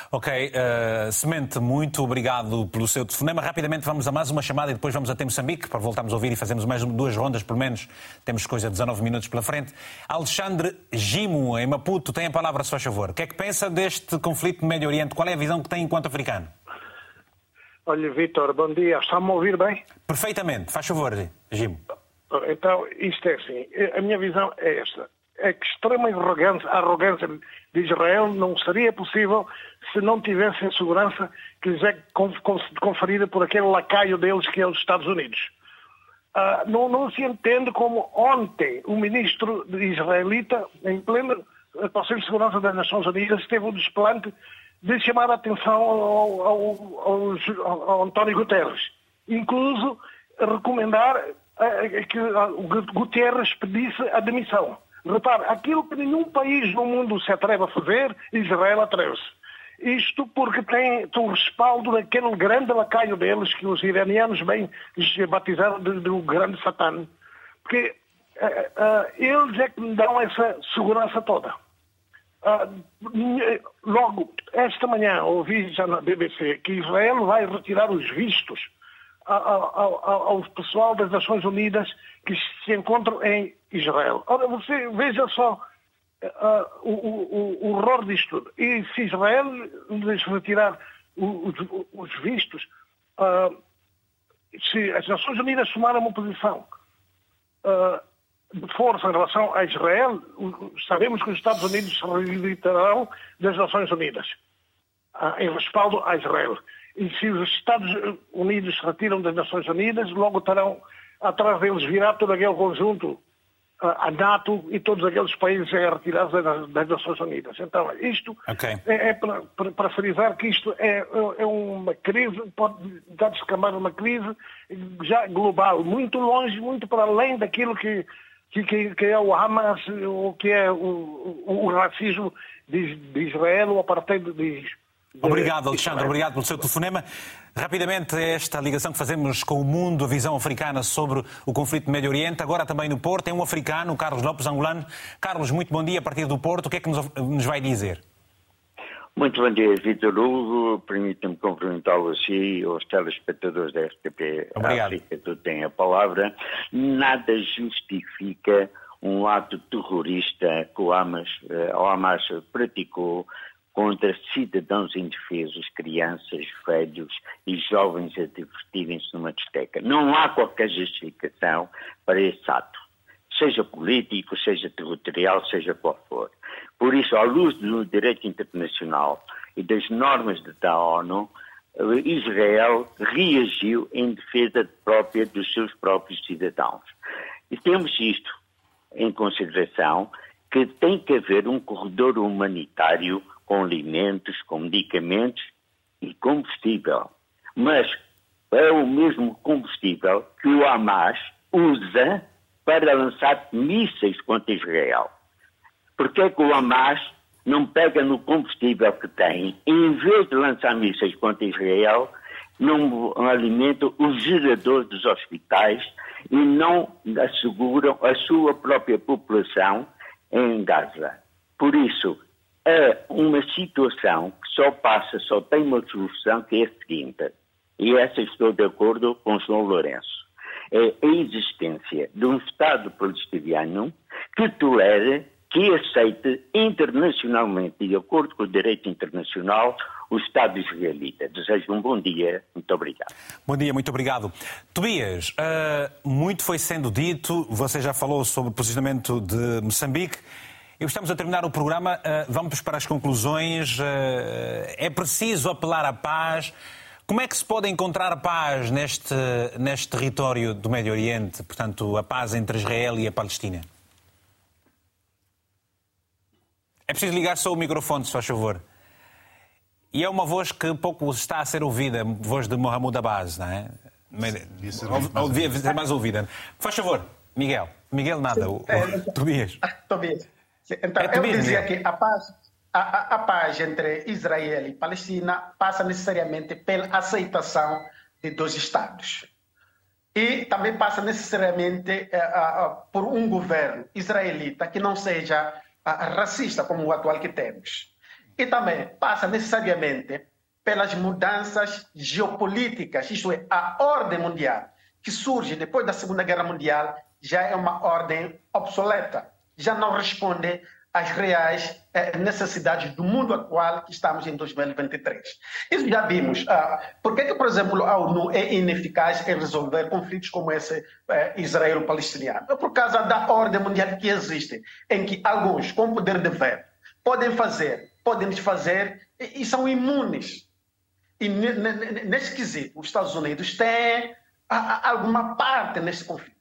Ok, uh, Semente, muito obrigado pelo seu telefonema. Rapidamente vamos a mais uma chamada e depois vamos até Moçambique para voltarmos a ouvir e fazermos mais duas rondas, pelo menos. Temos coisa de 19 minutos pela frente. Alexandre Gimo, em Maputo, tem a palavra, se faz favor. O que é que pensa deste conflito no Médio Oriente? Qual é a visão que tem enquanto africano? Olha, Vitor, bom dia. Está-me a ouvir bem? Perfeitamente. Faz favor, Gimo. Então, isto é assim. A minha visão é esta. É que extrema arrogância, a arrogância de Israel não seria possível se não tivesse a segurança que lhes é conferida por aquele lacaio deles que é os Estados Unidos. Uh, não, não, se entende como ontem o ministro israelita, em pleno Conselho de Segurança das Nações Unidas, teve o desplante de chamar a atenção ao, ao, ao, ao António Guterres. Incluso recomendar que o Guterres pedisse a demissão. Repare, aquilo que nenhum país no mundo se atreve a fazer, Israel atreve-se. Isto porque tem, o respaldo daquele grande lacaio deles, que os iranianos bem batizaram de, de o grande Satã. Porque uh, uh, eles é que me dão essa segurança toda. Uh, logo, esta manhã ouvi já na BBC que Israel vai retirar os vistos ao, ao, pessoal das Nações Unidas que se encontram em Israel. Ora, você veja só uh, o, o, o, horror disto tudo. E se Israel lhes retirar os, os vistos, uh, se as Nações Unidas tomarem uma posição uh, de força em relação a Israel, sabemos que os Estados Unidos se retirarão das Nações Unidas em respaldo a Israel. E se os Estados Unidos se retiram das Nações Unidas, logo terão atrás deles virar todo aquele conjunto, a NATO e todos aqueles países a retirados das, Nações Unidas. Então, isto okay. é, é para, para, frisar que isto é, é uma crise, pode dar descambar uma crise já global, muito longe, muito para além daquilo que, que, que é o Hamas, o que é o, o, o racismo de, de Israel, o apartheid de Obrigado, Alexandre. Obrigado pelo seu telefonema. Rapidamente, esta ligação que fazemos com o mundo, a visão africana sobre o conflito do Médio Oriente, agora também no Porto, tem um africano, Carlos Lopes, angolano. Carlos, muito bom dia a partir do Porto. O que é que nos vai dizer? Muito bom dia, Vitor Hugo. Permita-me cumprimentá-lo assim e aos telespectadores da RTP Obrigado. África, tu tem a palavra. Nada justifica um ato terrorista que o Hamas, eh, o Hamas praticou contra cidadãos indefesos, crianças, velhos e jovens a divertirem-se numa discoteca. Não há qualquer justificação para esse ato, seja político, seja territorial, seja qual for. Por isso, à luz do direito internacional e das normas da ONU, Israel reagiu em defesa própria dos seus próprios cidadãos. E temos isto em consideração que tem que haver um corredor humanitário com alimentos, com medicamentos e combustível. Mas é o mesmo combustível que o Hamas usa para lançar mísseis contra Israel. Por que o Hamas não pega no combustível que tem, em vez de lançar mísseis contra Israel, não alimentam os geradores dos hospitais e não asseguram a sua própria população em Gaza? Por isso, a uma situação que só passa, só tem uma solução que é a seguinte, e essa estou de acordo com João Lourenço, é a existência de um Estado palestiniano que tolere, que aceite internacionalmente, de acordo com o direito internacional, o Estado israelita. Desejo um bom dia. Muito obrigado. Bom dia, muito obrigado. Tobias, uh, muito foi sendo dito, você já falou sobre o posicionamento de Moçambique. E estamos a terminar o programa, uh, vamos para as conclusões. Uh, é preciso apelar à paz. Como é que se pode encontrar a paz neste, neste território do Médio Oriente, portanto, a paz entre Israel e a Palestina? É preciso ligar só o microfone, se faz favor. E é uma voz que pouco está a ser ouvida, voz de Mohamed Abbas, não é? Devia ser mais, Devia ser mais ouvida. Faz favor, Miguel. Miguel nada, o, o, Tobias. Tobias. Então, é eu dizia que a paz, a, a, paz entre Israel e Palestina passa necessariamente pela aceitação de dois Estados. E também passa necessariamente uh, uh, por um governo israelita que não seja uh, racista como o atual que temos. E também passa necessariamente pelas mudanças geopolíticas, isto é, a ordem mundial que surge depois da Segunda Guerra Mundial já é uma ordem obsoleta já não responde às reais eh, necessidades do mundo atual que estamos em 2023. Isso já vimos. Ah, por que, que, por exemplo, a ONU é ineficaz em resolver conflitos como esse eh, israelo-palestiniano? É por causa da ordem mundial que existe, em que alguns, com poder de ver, podem fazer, podem desfazer e, são imunes. E nesse quesito, os Estados Unidos têm alguma parte nesse conflito.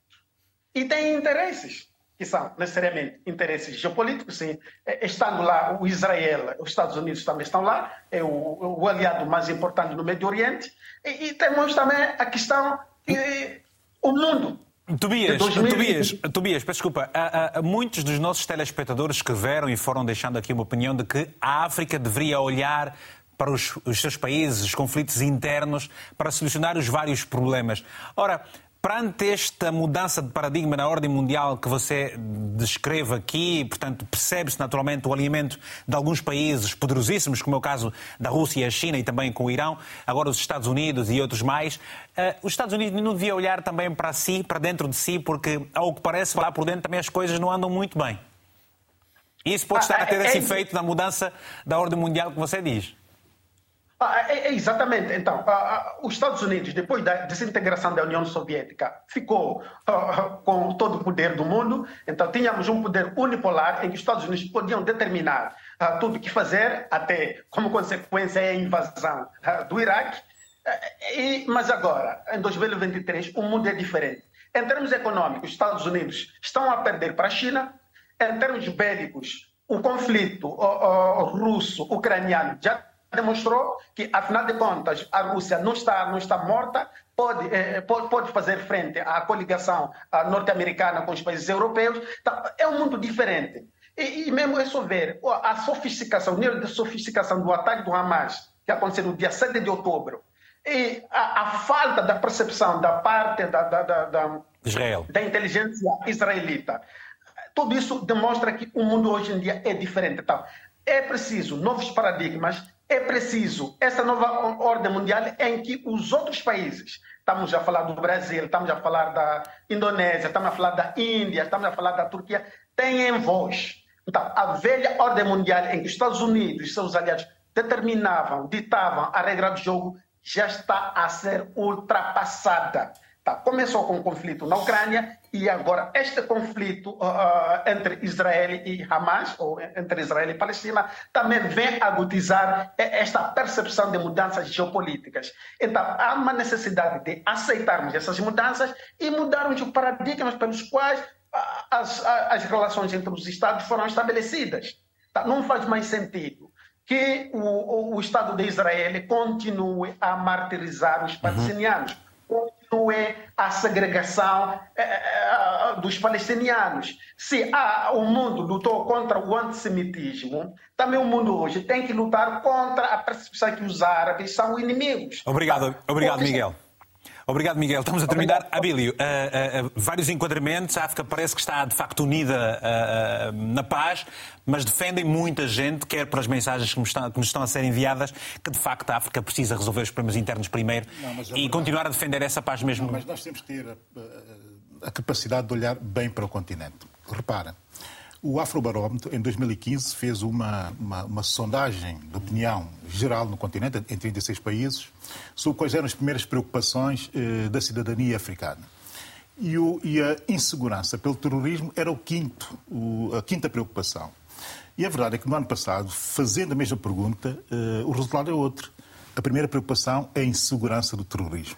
E têm interesses que são necessariamente interesses geopolíticos, sim. É, estando lá, o Israel, os Estados Unidos também estão lá, é o, o aliado mais importante no Médio Oriente, e, e temos também a questão que o mundo Tobias, Tobias, Tobias, peço desculpa. Há, há, muitos dos nossos telespectadores escreveram e foram deixando aqui uma opinião de que a África deveria olhar para os, os seus países, os conflitos internos, para solucionar os vários problemas. Ora, Perante esta mudança de paradigma na ordem mundial que você descreve aqui, portanto, percebe-se naturalmente o alinhamento de alguns países poderosíssimos, como é o caso da Rússia e a China e também com o Irão, agora os Estados Unidos e outros mais. Uh, os Estados Unidos não deviam olhar também para si, para dentro de si, porque, ao que parece, lá por dentro também as coisas não andam muito bem. Isso pode ah, estar a ter é, esse efeito na mudança da ordem mundial que você diz. Ah, é, é, exatamente. Então, ah, ah, os Estados Unidos, depois da desintegração da União Soviética, ficou com todo o poder do mundo. Então, tínhamos um poder unipolar em que os Estados Unidos podiam determinar tudo o que fazer, até como consequência a invasão do Iraque. E, mas agora, em 2023, o mundo é diferente. Em termos econômicos, os Estados Unidos estão a perder para a China. Em termos bélicos, o conflito russo-ucraniano já demonstrou que, afinal de contas, a Rússia não está, não está morta, pode, eh, pode, pode fazer frente à coligação norte-americana com os países europeus. Então, é um mundo diferente. E, e mesmo é só ver a sofisticação, o nível de sofisticação do ataque do Hamas, que aconteceu no dia 7 de outubro, e a, a falta da percepção da parte da, da, da, da, Israel. da inteligência israelita. Tudo isso demonstra que o mundo hoje em dia é diferente. Então, é preciso novos paradigmas, é preciso essa nova ordem mundial em que os outros países, estamos a falar do Brasil, estamos a falar da Indonésia, estamos a falar da Índia, estamos a falar da Turquia, tenham voz. Então, a velha ordem mundial em que os Estados Unidos e seus aliados determinavam, ditavam a regra do jogo, já está a ser ultrapassada. Tá, começou com o conflito na Ucrânia e agora este conflito uh, entre Israel e Hamas, ou entre Israel e Palestina, também vem agudizar esta percepção de mudanças geopolíticas. Então, há uma necessidade de aceitarmos essas mudanças e mudarmos os paradigmas pelos quais as, as relações entre os Estados foram estabelecidas. Tá, não faz mais sentido que o, o Estado de Israel continue a martirizar os uhum. palestinianos. Uhum é a segregação é, é, dos palestinianos. Se a, o mundo lutou contra o antissemitismo, também o mundo hoje tem que lutar contra a percepção que os árabes são inimigos. Obrigado, obrigado Miguel. Obrigado, Miguel. Estamos a terminar. Abílio, uh, uh, uh, vários enquadramentos. A África parece que está, de facto, unida na paz, mas defendem muita gente, quer pelas mensagens que nos, estão, que nos, estão, a ser enviadas, que, de facto, a África precisa resolver os problemas internos primeiro não, e verdade... continuar a defender essa paz mesmo. Não, mas nós temos que ter a, a capacidade de olhar bem para o continente. Repara, o Afrobarómetro, em 2015, fez uma, uma, uma, sondagem de opinião geral no continente, em 36 países, sobre quais eram as primeiras preocupações eh, da cidadania africana. E, o, e, a insegurança pelo terrorismo era o quinto, o, a quinta preocupação. E a verdade é que no ano passado, fazendo a mesma pergunta, eh, o resultado é outro. A primeira preocupação é a insegurança do terrorismo.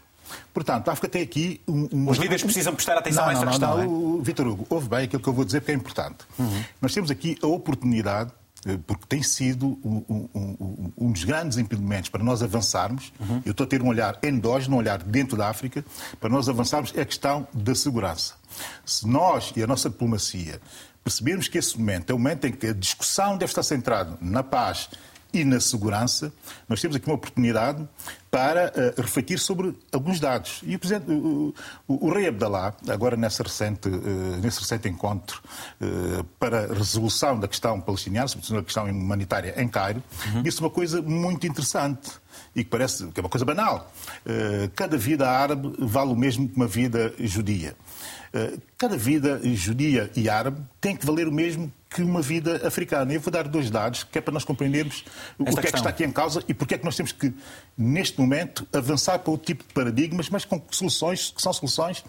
Portanto, a África tem aqui um, um... Os líderes precisam prestar atenção não, a essa não, questão. Não, não. É? Vitor Hugo, ouve bem aquilo que eu vou dizer porque é importante. Uhum. Nós temos aqui a oportunidade eh, porque tem sido um, um, um, dos grandes impedimentos para nós avançarmos. Uhum. Eu estou a ter um olhar endógeno, um olhar dentro da África, para nós avançarmos é a questão da segurança. Se nós e a nossa diplomacia percebermos que esse momento é o momento em que a discussão deve estar centrada na paz e na segurança, nós temos aqui uma oportunidade para uh, refletir sobre alguns dados. E o, presidente, o, o, o rei Abdalá, agora nesse recente, uh, nesse recente encontro uh, para a resolução da questão palestiniana, sobretudo da questão humanitária em Cairo, uhum. disse uma coisa muito interessante e que parece que é uma coisa banal. cada vida árabe vale o mesmo que uma vida judia. cada vida judia e árabe tem que valer o mesmo que uma vida africana. Eu vou dar dois dados, que é para nós compreendermos Esta o que questão. é que está aqui em causa e porque é que nós temos que, neste momento, avançar para outro tipo de paradigmas, mas com soluções que são soluções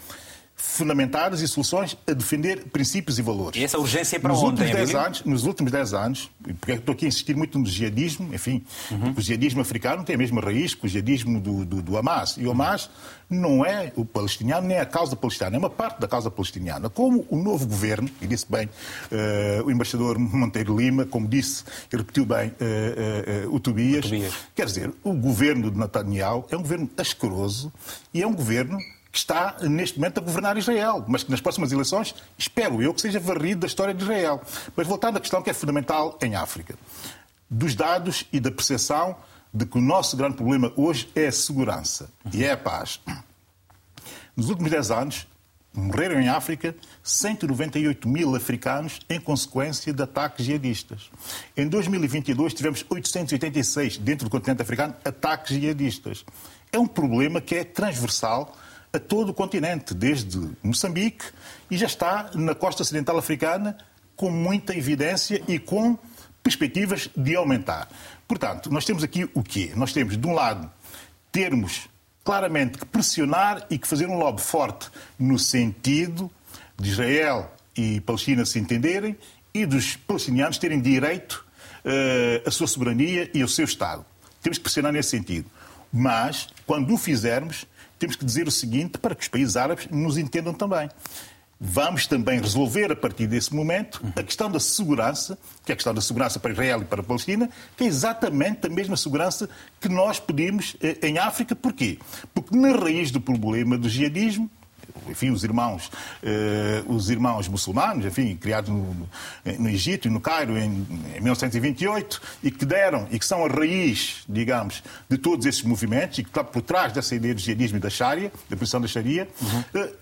fundamentadas e soluções a defender princípios e valores. E essa urgência é para nos onde, últimos dez anos, Nos últimos 10 anos, porque estou aqui a insistir muito no jihadismo, enfim, uhum. o jihadismo africano tem a mesma raiz que o jihadismo do, do, do Hamas. E o Hamas não é o palestiniano, nem é a causa palestiniana, é uma parte da causa palestiniana. Como o novo governo, e disse bem uh, o embaixador Monteiro Lima, como disse e repetiu bem uh, uh, o Tobias, Tobias, quer dizer, o governo de Netanyahu é um governo asqueroso e é um governo que está neste momento a governar Israel, mas que nas próximas eleições, espero eu, que seja varrido da história de Israel. Mas voltando à questão que é fundamental em África, dos dados e da percepção de que o nosso grande problema hoje é a segurança e é a paz. Nos últimos 10 anos, morreram em África 198 mil africanos em consequência de ataques jihadistas. Em 2022 tivemos 886, dentro do continente africano, ataques jihadistas. É um problema que é transversal a todo o continente, desde Moçambique e já está na costa ocidental africana com muita evidência e com perspectivas de aumentar. Portanto, nós temos aqui o quê? Nós temos, de um lado, termos claramente que pressionar e que fazer um lobby forte no sentido de Israel e Palestina se entenderem e dos palestinianos terem direito uh, à sua soberania e ao seu Estado. Temos que pressionar nesse sentido. Mas, quando o fizermos, temos que dizer o seguinte para que os países árabes nos entendam também. Vamos também resolver, a partir desse momento, a questão da segurança, que é a questão da segurança para Israel e para a Palestina, que é exatamente a mesma segurança que nós pedimos eh, em África. Porquê? Porque na raiz do problema do jihadismo, enfim, os irmãos, eh, os irmãos muçulmanos, enfim, criados no, no Egito e no Cairo em, em, 1928, e que deram, e que são a raiz, digamos, de todos esses movimentos, e que está por trás dessa ideia do jihadismo e da Sharia, da posição da Sharia, uhum. eh,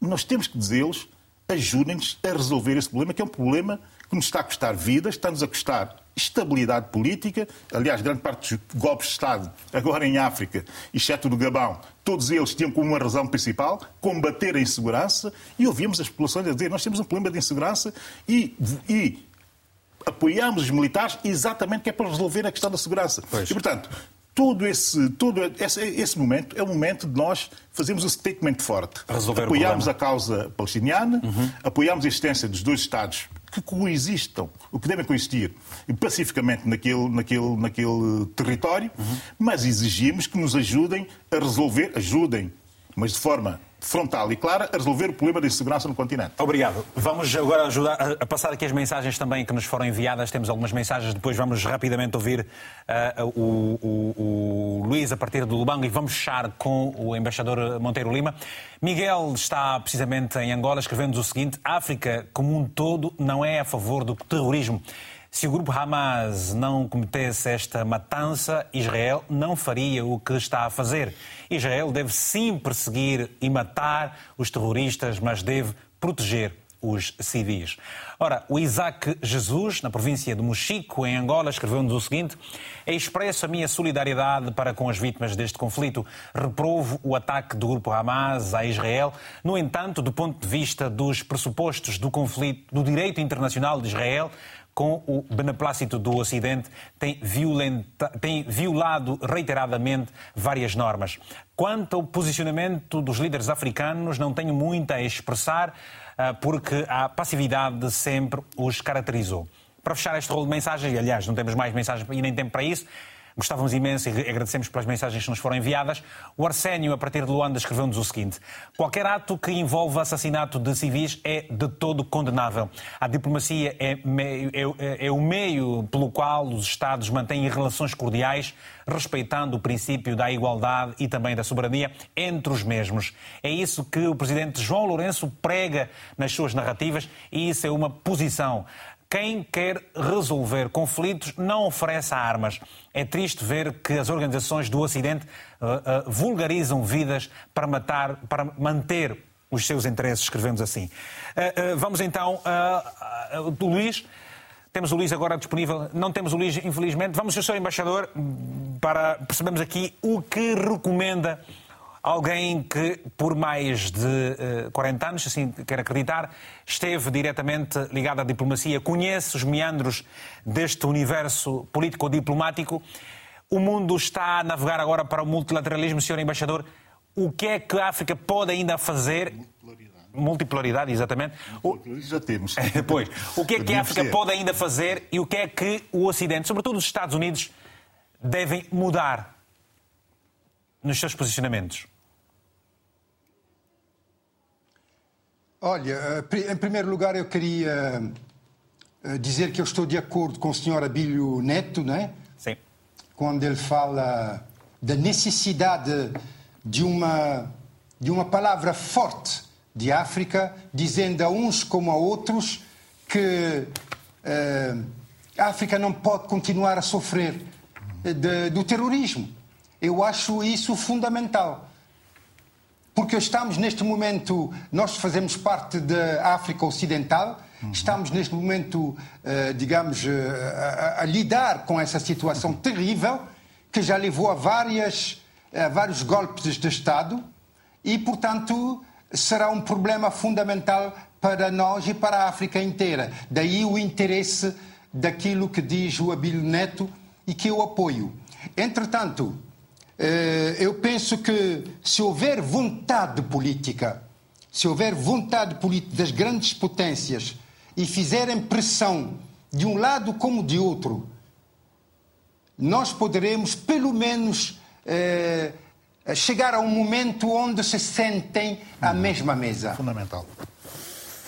nós temos que dizê-los, ajudem-nos a resolver esse problema, que é um problema que nos está a custar vidas, está-nos a custar estabilidade política. Aliás, grande parte dos golpes de Estado, agora em África, exceto do Gabão, todos eles tinham como uma razão principal combater a insegurança. E ouvimos as populações a dizer: nós temos um problema de insegurança e, e apoiamos os militares exatamente que é para resolver a questão da segurança. Pois. E, portanto, todo esse, todo esse, esse, momento é o momento de nós fazermos um statement forte. Apoiamos a causa palestiniana, uhum. apoiamos a existência dos dois Estados que coexistam, o que devem coexistir pacificamente naquele, naquele, naquele território, uhum. mas exigimos que nos ajudem a resolver, ajudem, mas de forma frontal e clara a resolver o problema da insegurança no continente. Obrigado. Vamos agora ajudar a, passar aqui as mensagens também que nos foram enviadas. Temos algumas mensagens, depois vamos rapidamente ouvir uh, o, o, o, Luís a partir do Lubango e vamos fechar com o embaixador Monteiro Lima. Miguel está precisamente em Angola escrevendo-nos o seguinte: a África como um todo não é a favor do terrorismo Se o grupo Hamas não cometesse esta matança, Israel não faria o que está a fazer. Israel deve sim perseguir e matar os terroristas, mas deve proteger os civis. Ora, o Isaac Jesus, na província de Mochico, em Angola, escreveu-nos o seguinte: Expresso a minha solidariedade para com as vítimas deste conflito. Reprovo o ataque do grupo Hamas a Israel. No entanto, do ponto de vista dos pressupostos do conflito, do direito internacional de Israel, com o beneplácito do Ocidente, tem, violenta, tem, violado reiteradamente várias normas. Quanto ao posicionamento dos líderes africanos, não tenho muito a expressar. Ah, porque a passividade sempre os caracterizou. Para fechar este rolo de mensagens, e aliás, não temos mais mensagens e nem tempo para isso, Gostávamos imenso e agradecemos pelas mensagens que nos foram enviadas. O Arsénio, a partir de Luanda, escreveu-nos o seguinte: Qualquer ato que envolva assassinato de civis é de todo condenável. A diplomacia é, meio, é, é o meio pelo qual os Estados mantêm relações cordiais, respeitando o princípio da igualdade e também da soberania entre os mesmos. É isso que o presidente João Lourenço prega nas suas narrativas e isso é uma posição quem quer resolver conflitos não oferece armas. É triste ver que as organizações do Ocidente uh, uh, vulgarizam vidas para matar, para manter os seus interesses, escrevemos assim. Uh, vamos então do Luís. Temos o Luís agora disponível. Não temos o Luís, infelizmente. Vamos ao seu embaixador para percebermos aqui o que recomenda Alguém que, por mais de uh, eh, 40 anos, assim quer acreditar, esteve diretamente ligado à diplomacia, conhece os meandros deste universo político-diplomático. O mundo está a navegar agora para o multilateralismo, Sr. Embaixador. O que é que a África pode ainda fazer? Multipolaridade. Multipolaridade, exatamente. Multipolaridade já temos. Depois, o que é que a África pode ainda fazer e o que é que o Ocidente, sobretudo os Estados Unidos, devem mudar nos seus posicionamentos? Olha, eh, em primeiro lugar eu queria eh, dizer que eu estou de acordo com o senhor Abílio Neto, né? Sim. Quando ele fala da necessidade de uma, de uma palavra forte de África, dizendo a uns como a outros que uh, a África não pode continuar a sofrer de, do terrorismo. Eu acho isso fundamental porque estamos neste momento, nós fazemos parte da África Ocidental, uhum. estamos neste momento, uh, digamos, uh, a, a, lidar com essa situação terrível que já levou a, várias, a vários golpes de Estado e, portanto, será um problema fundamental para nós e para a África inteira. Daí o interesse daquilo que diz o Abílio Neto e que eu apoio. Entretanto, eh, eu penso que se houver vontade política, se houver vontade política das grandes potências e fizerem pressão de um lado como de outro, nós poderemos, pelo menos, eh, chegar a um momento onde se sentem à mesma mesa. Fundamental.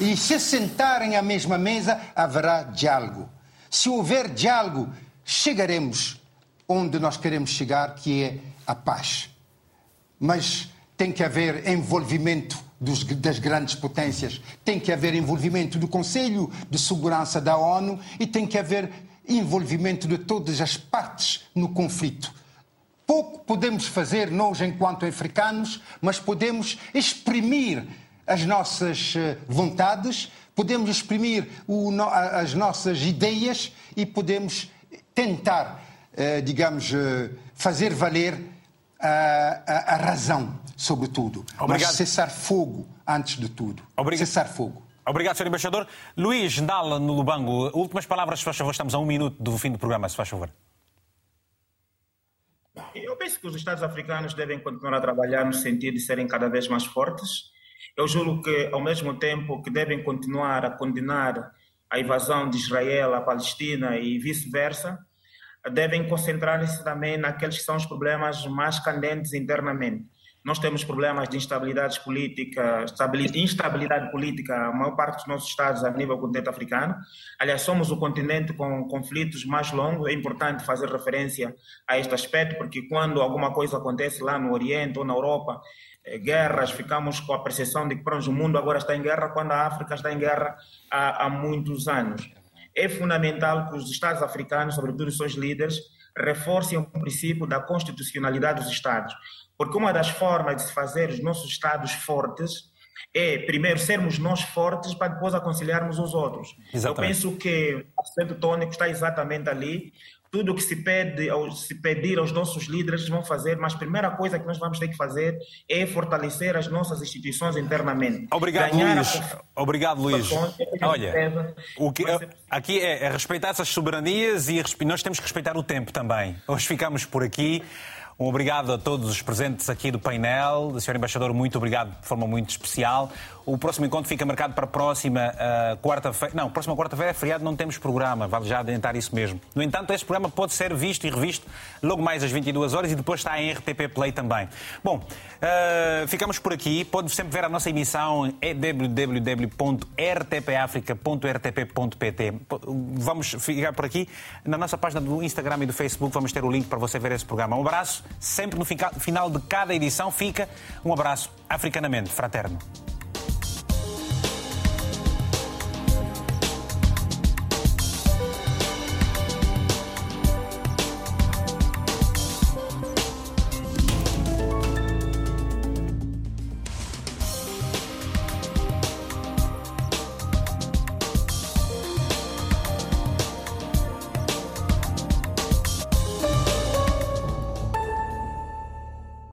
E se sentarem à mesma mesa, haverá diálogo. Se houver diálogo, chegaremos onde nós queremos chegar, que é a paz. Mas tem que haver envolvimento dos, das grandes potências, tem que haver envolvimento do Conselho de Segurança da ONU e tem que haver envolvimento de todas as partes no conflito. Pouco podemos fazer nós, enquanto africanos, mas podemos exprimir as nossas eh, vontades, podemos exprimir o, as nossas ideias e podemos tentar, eh, digamos, eh, fazer valer a, a, a razão, sobretudo. Obrigado. Mas cessar fogo antes de tudo. Obrigado. Cessar fogo. Obrigado, Sr. Embaixador. Luís Ndala, no Lubango, últimas palavras, se faz favor. Estamos a um minuto do fim do programa, se faz favor. Eu penso que os Estados africanos devem continuar a trabalhar no sentido de serem cada vez mais fortes. Eu juro que, ao mesmo tempo que devem continuar a condenar a invasão de Israel à Palestina e vice-versa, devem concentrar-se também naqueles que são os problemas mais candentes internamente. Nós temos problemas de instabilidade política, instabilidade política, a maior parte dos nossos estados a nível do continente africano. Aliás, somos o continente com conflitos mais longos. É importante fazer referência a este aspecto, porque quando alguma coisa acontece lá no Oriente ou na Europa, eh, guerras, ficamos com a percepção de que pronto, o mundo agora está em guerra, quando a África está em guerra há, há muitos anos. É fundamental que os Estados africanos, sobretudo os seus líderes, reforcem o princípio da constitucionalidade dos Estados. Porque uma das formas de se fazer os nossos Estados fortes é, primeiro, sermos nós fortes para depois aconselharmos os outros. Exatamente. Eu penso que o acento tônico está exatamente ali. Tudo o que se pede, se pedir aos nossos líderes vão fazer, mas a primeira coisa que nós vamos ter que fazer é fortalecer as nossas instituições internamente. Obrigado, Ganhar Luís. A... Obrigado, Luís. Olha, o que, aqui é, é respeitar essas soberanias e nós temos que respeitar o tempo também. Hoje ficamos por aqui. Um obrigado a todos os presentes aqui do painel. Senhor Embaixador, muito obrigado de forma muito especial. O próximo encontro fica marcado para a próxima uh, quarta-feira. Não, próxima quarta-feira é feriado, não temos programa. Vale já adiantar isso mesmo. No entanto, este programa pode ser visto e revisto logo mais às 22 horas e depois está em RTP Play também. Bom, uh, ficamos por aqui. Pode sempre ver a nossa emissão em www.rtpafrica.rtp.pt. Vamos ficar por aqui. Na nossa página do Instagram e do Facebook vamos ter o link para você ver esse programa. Um abraço. Sempre no final de cada edição fica um abraço africanamente fraterno.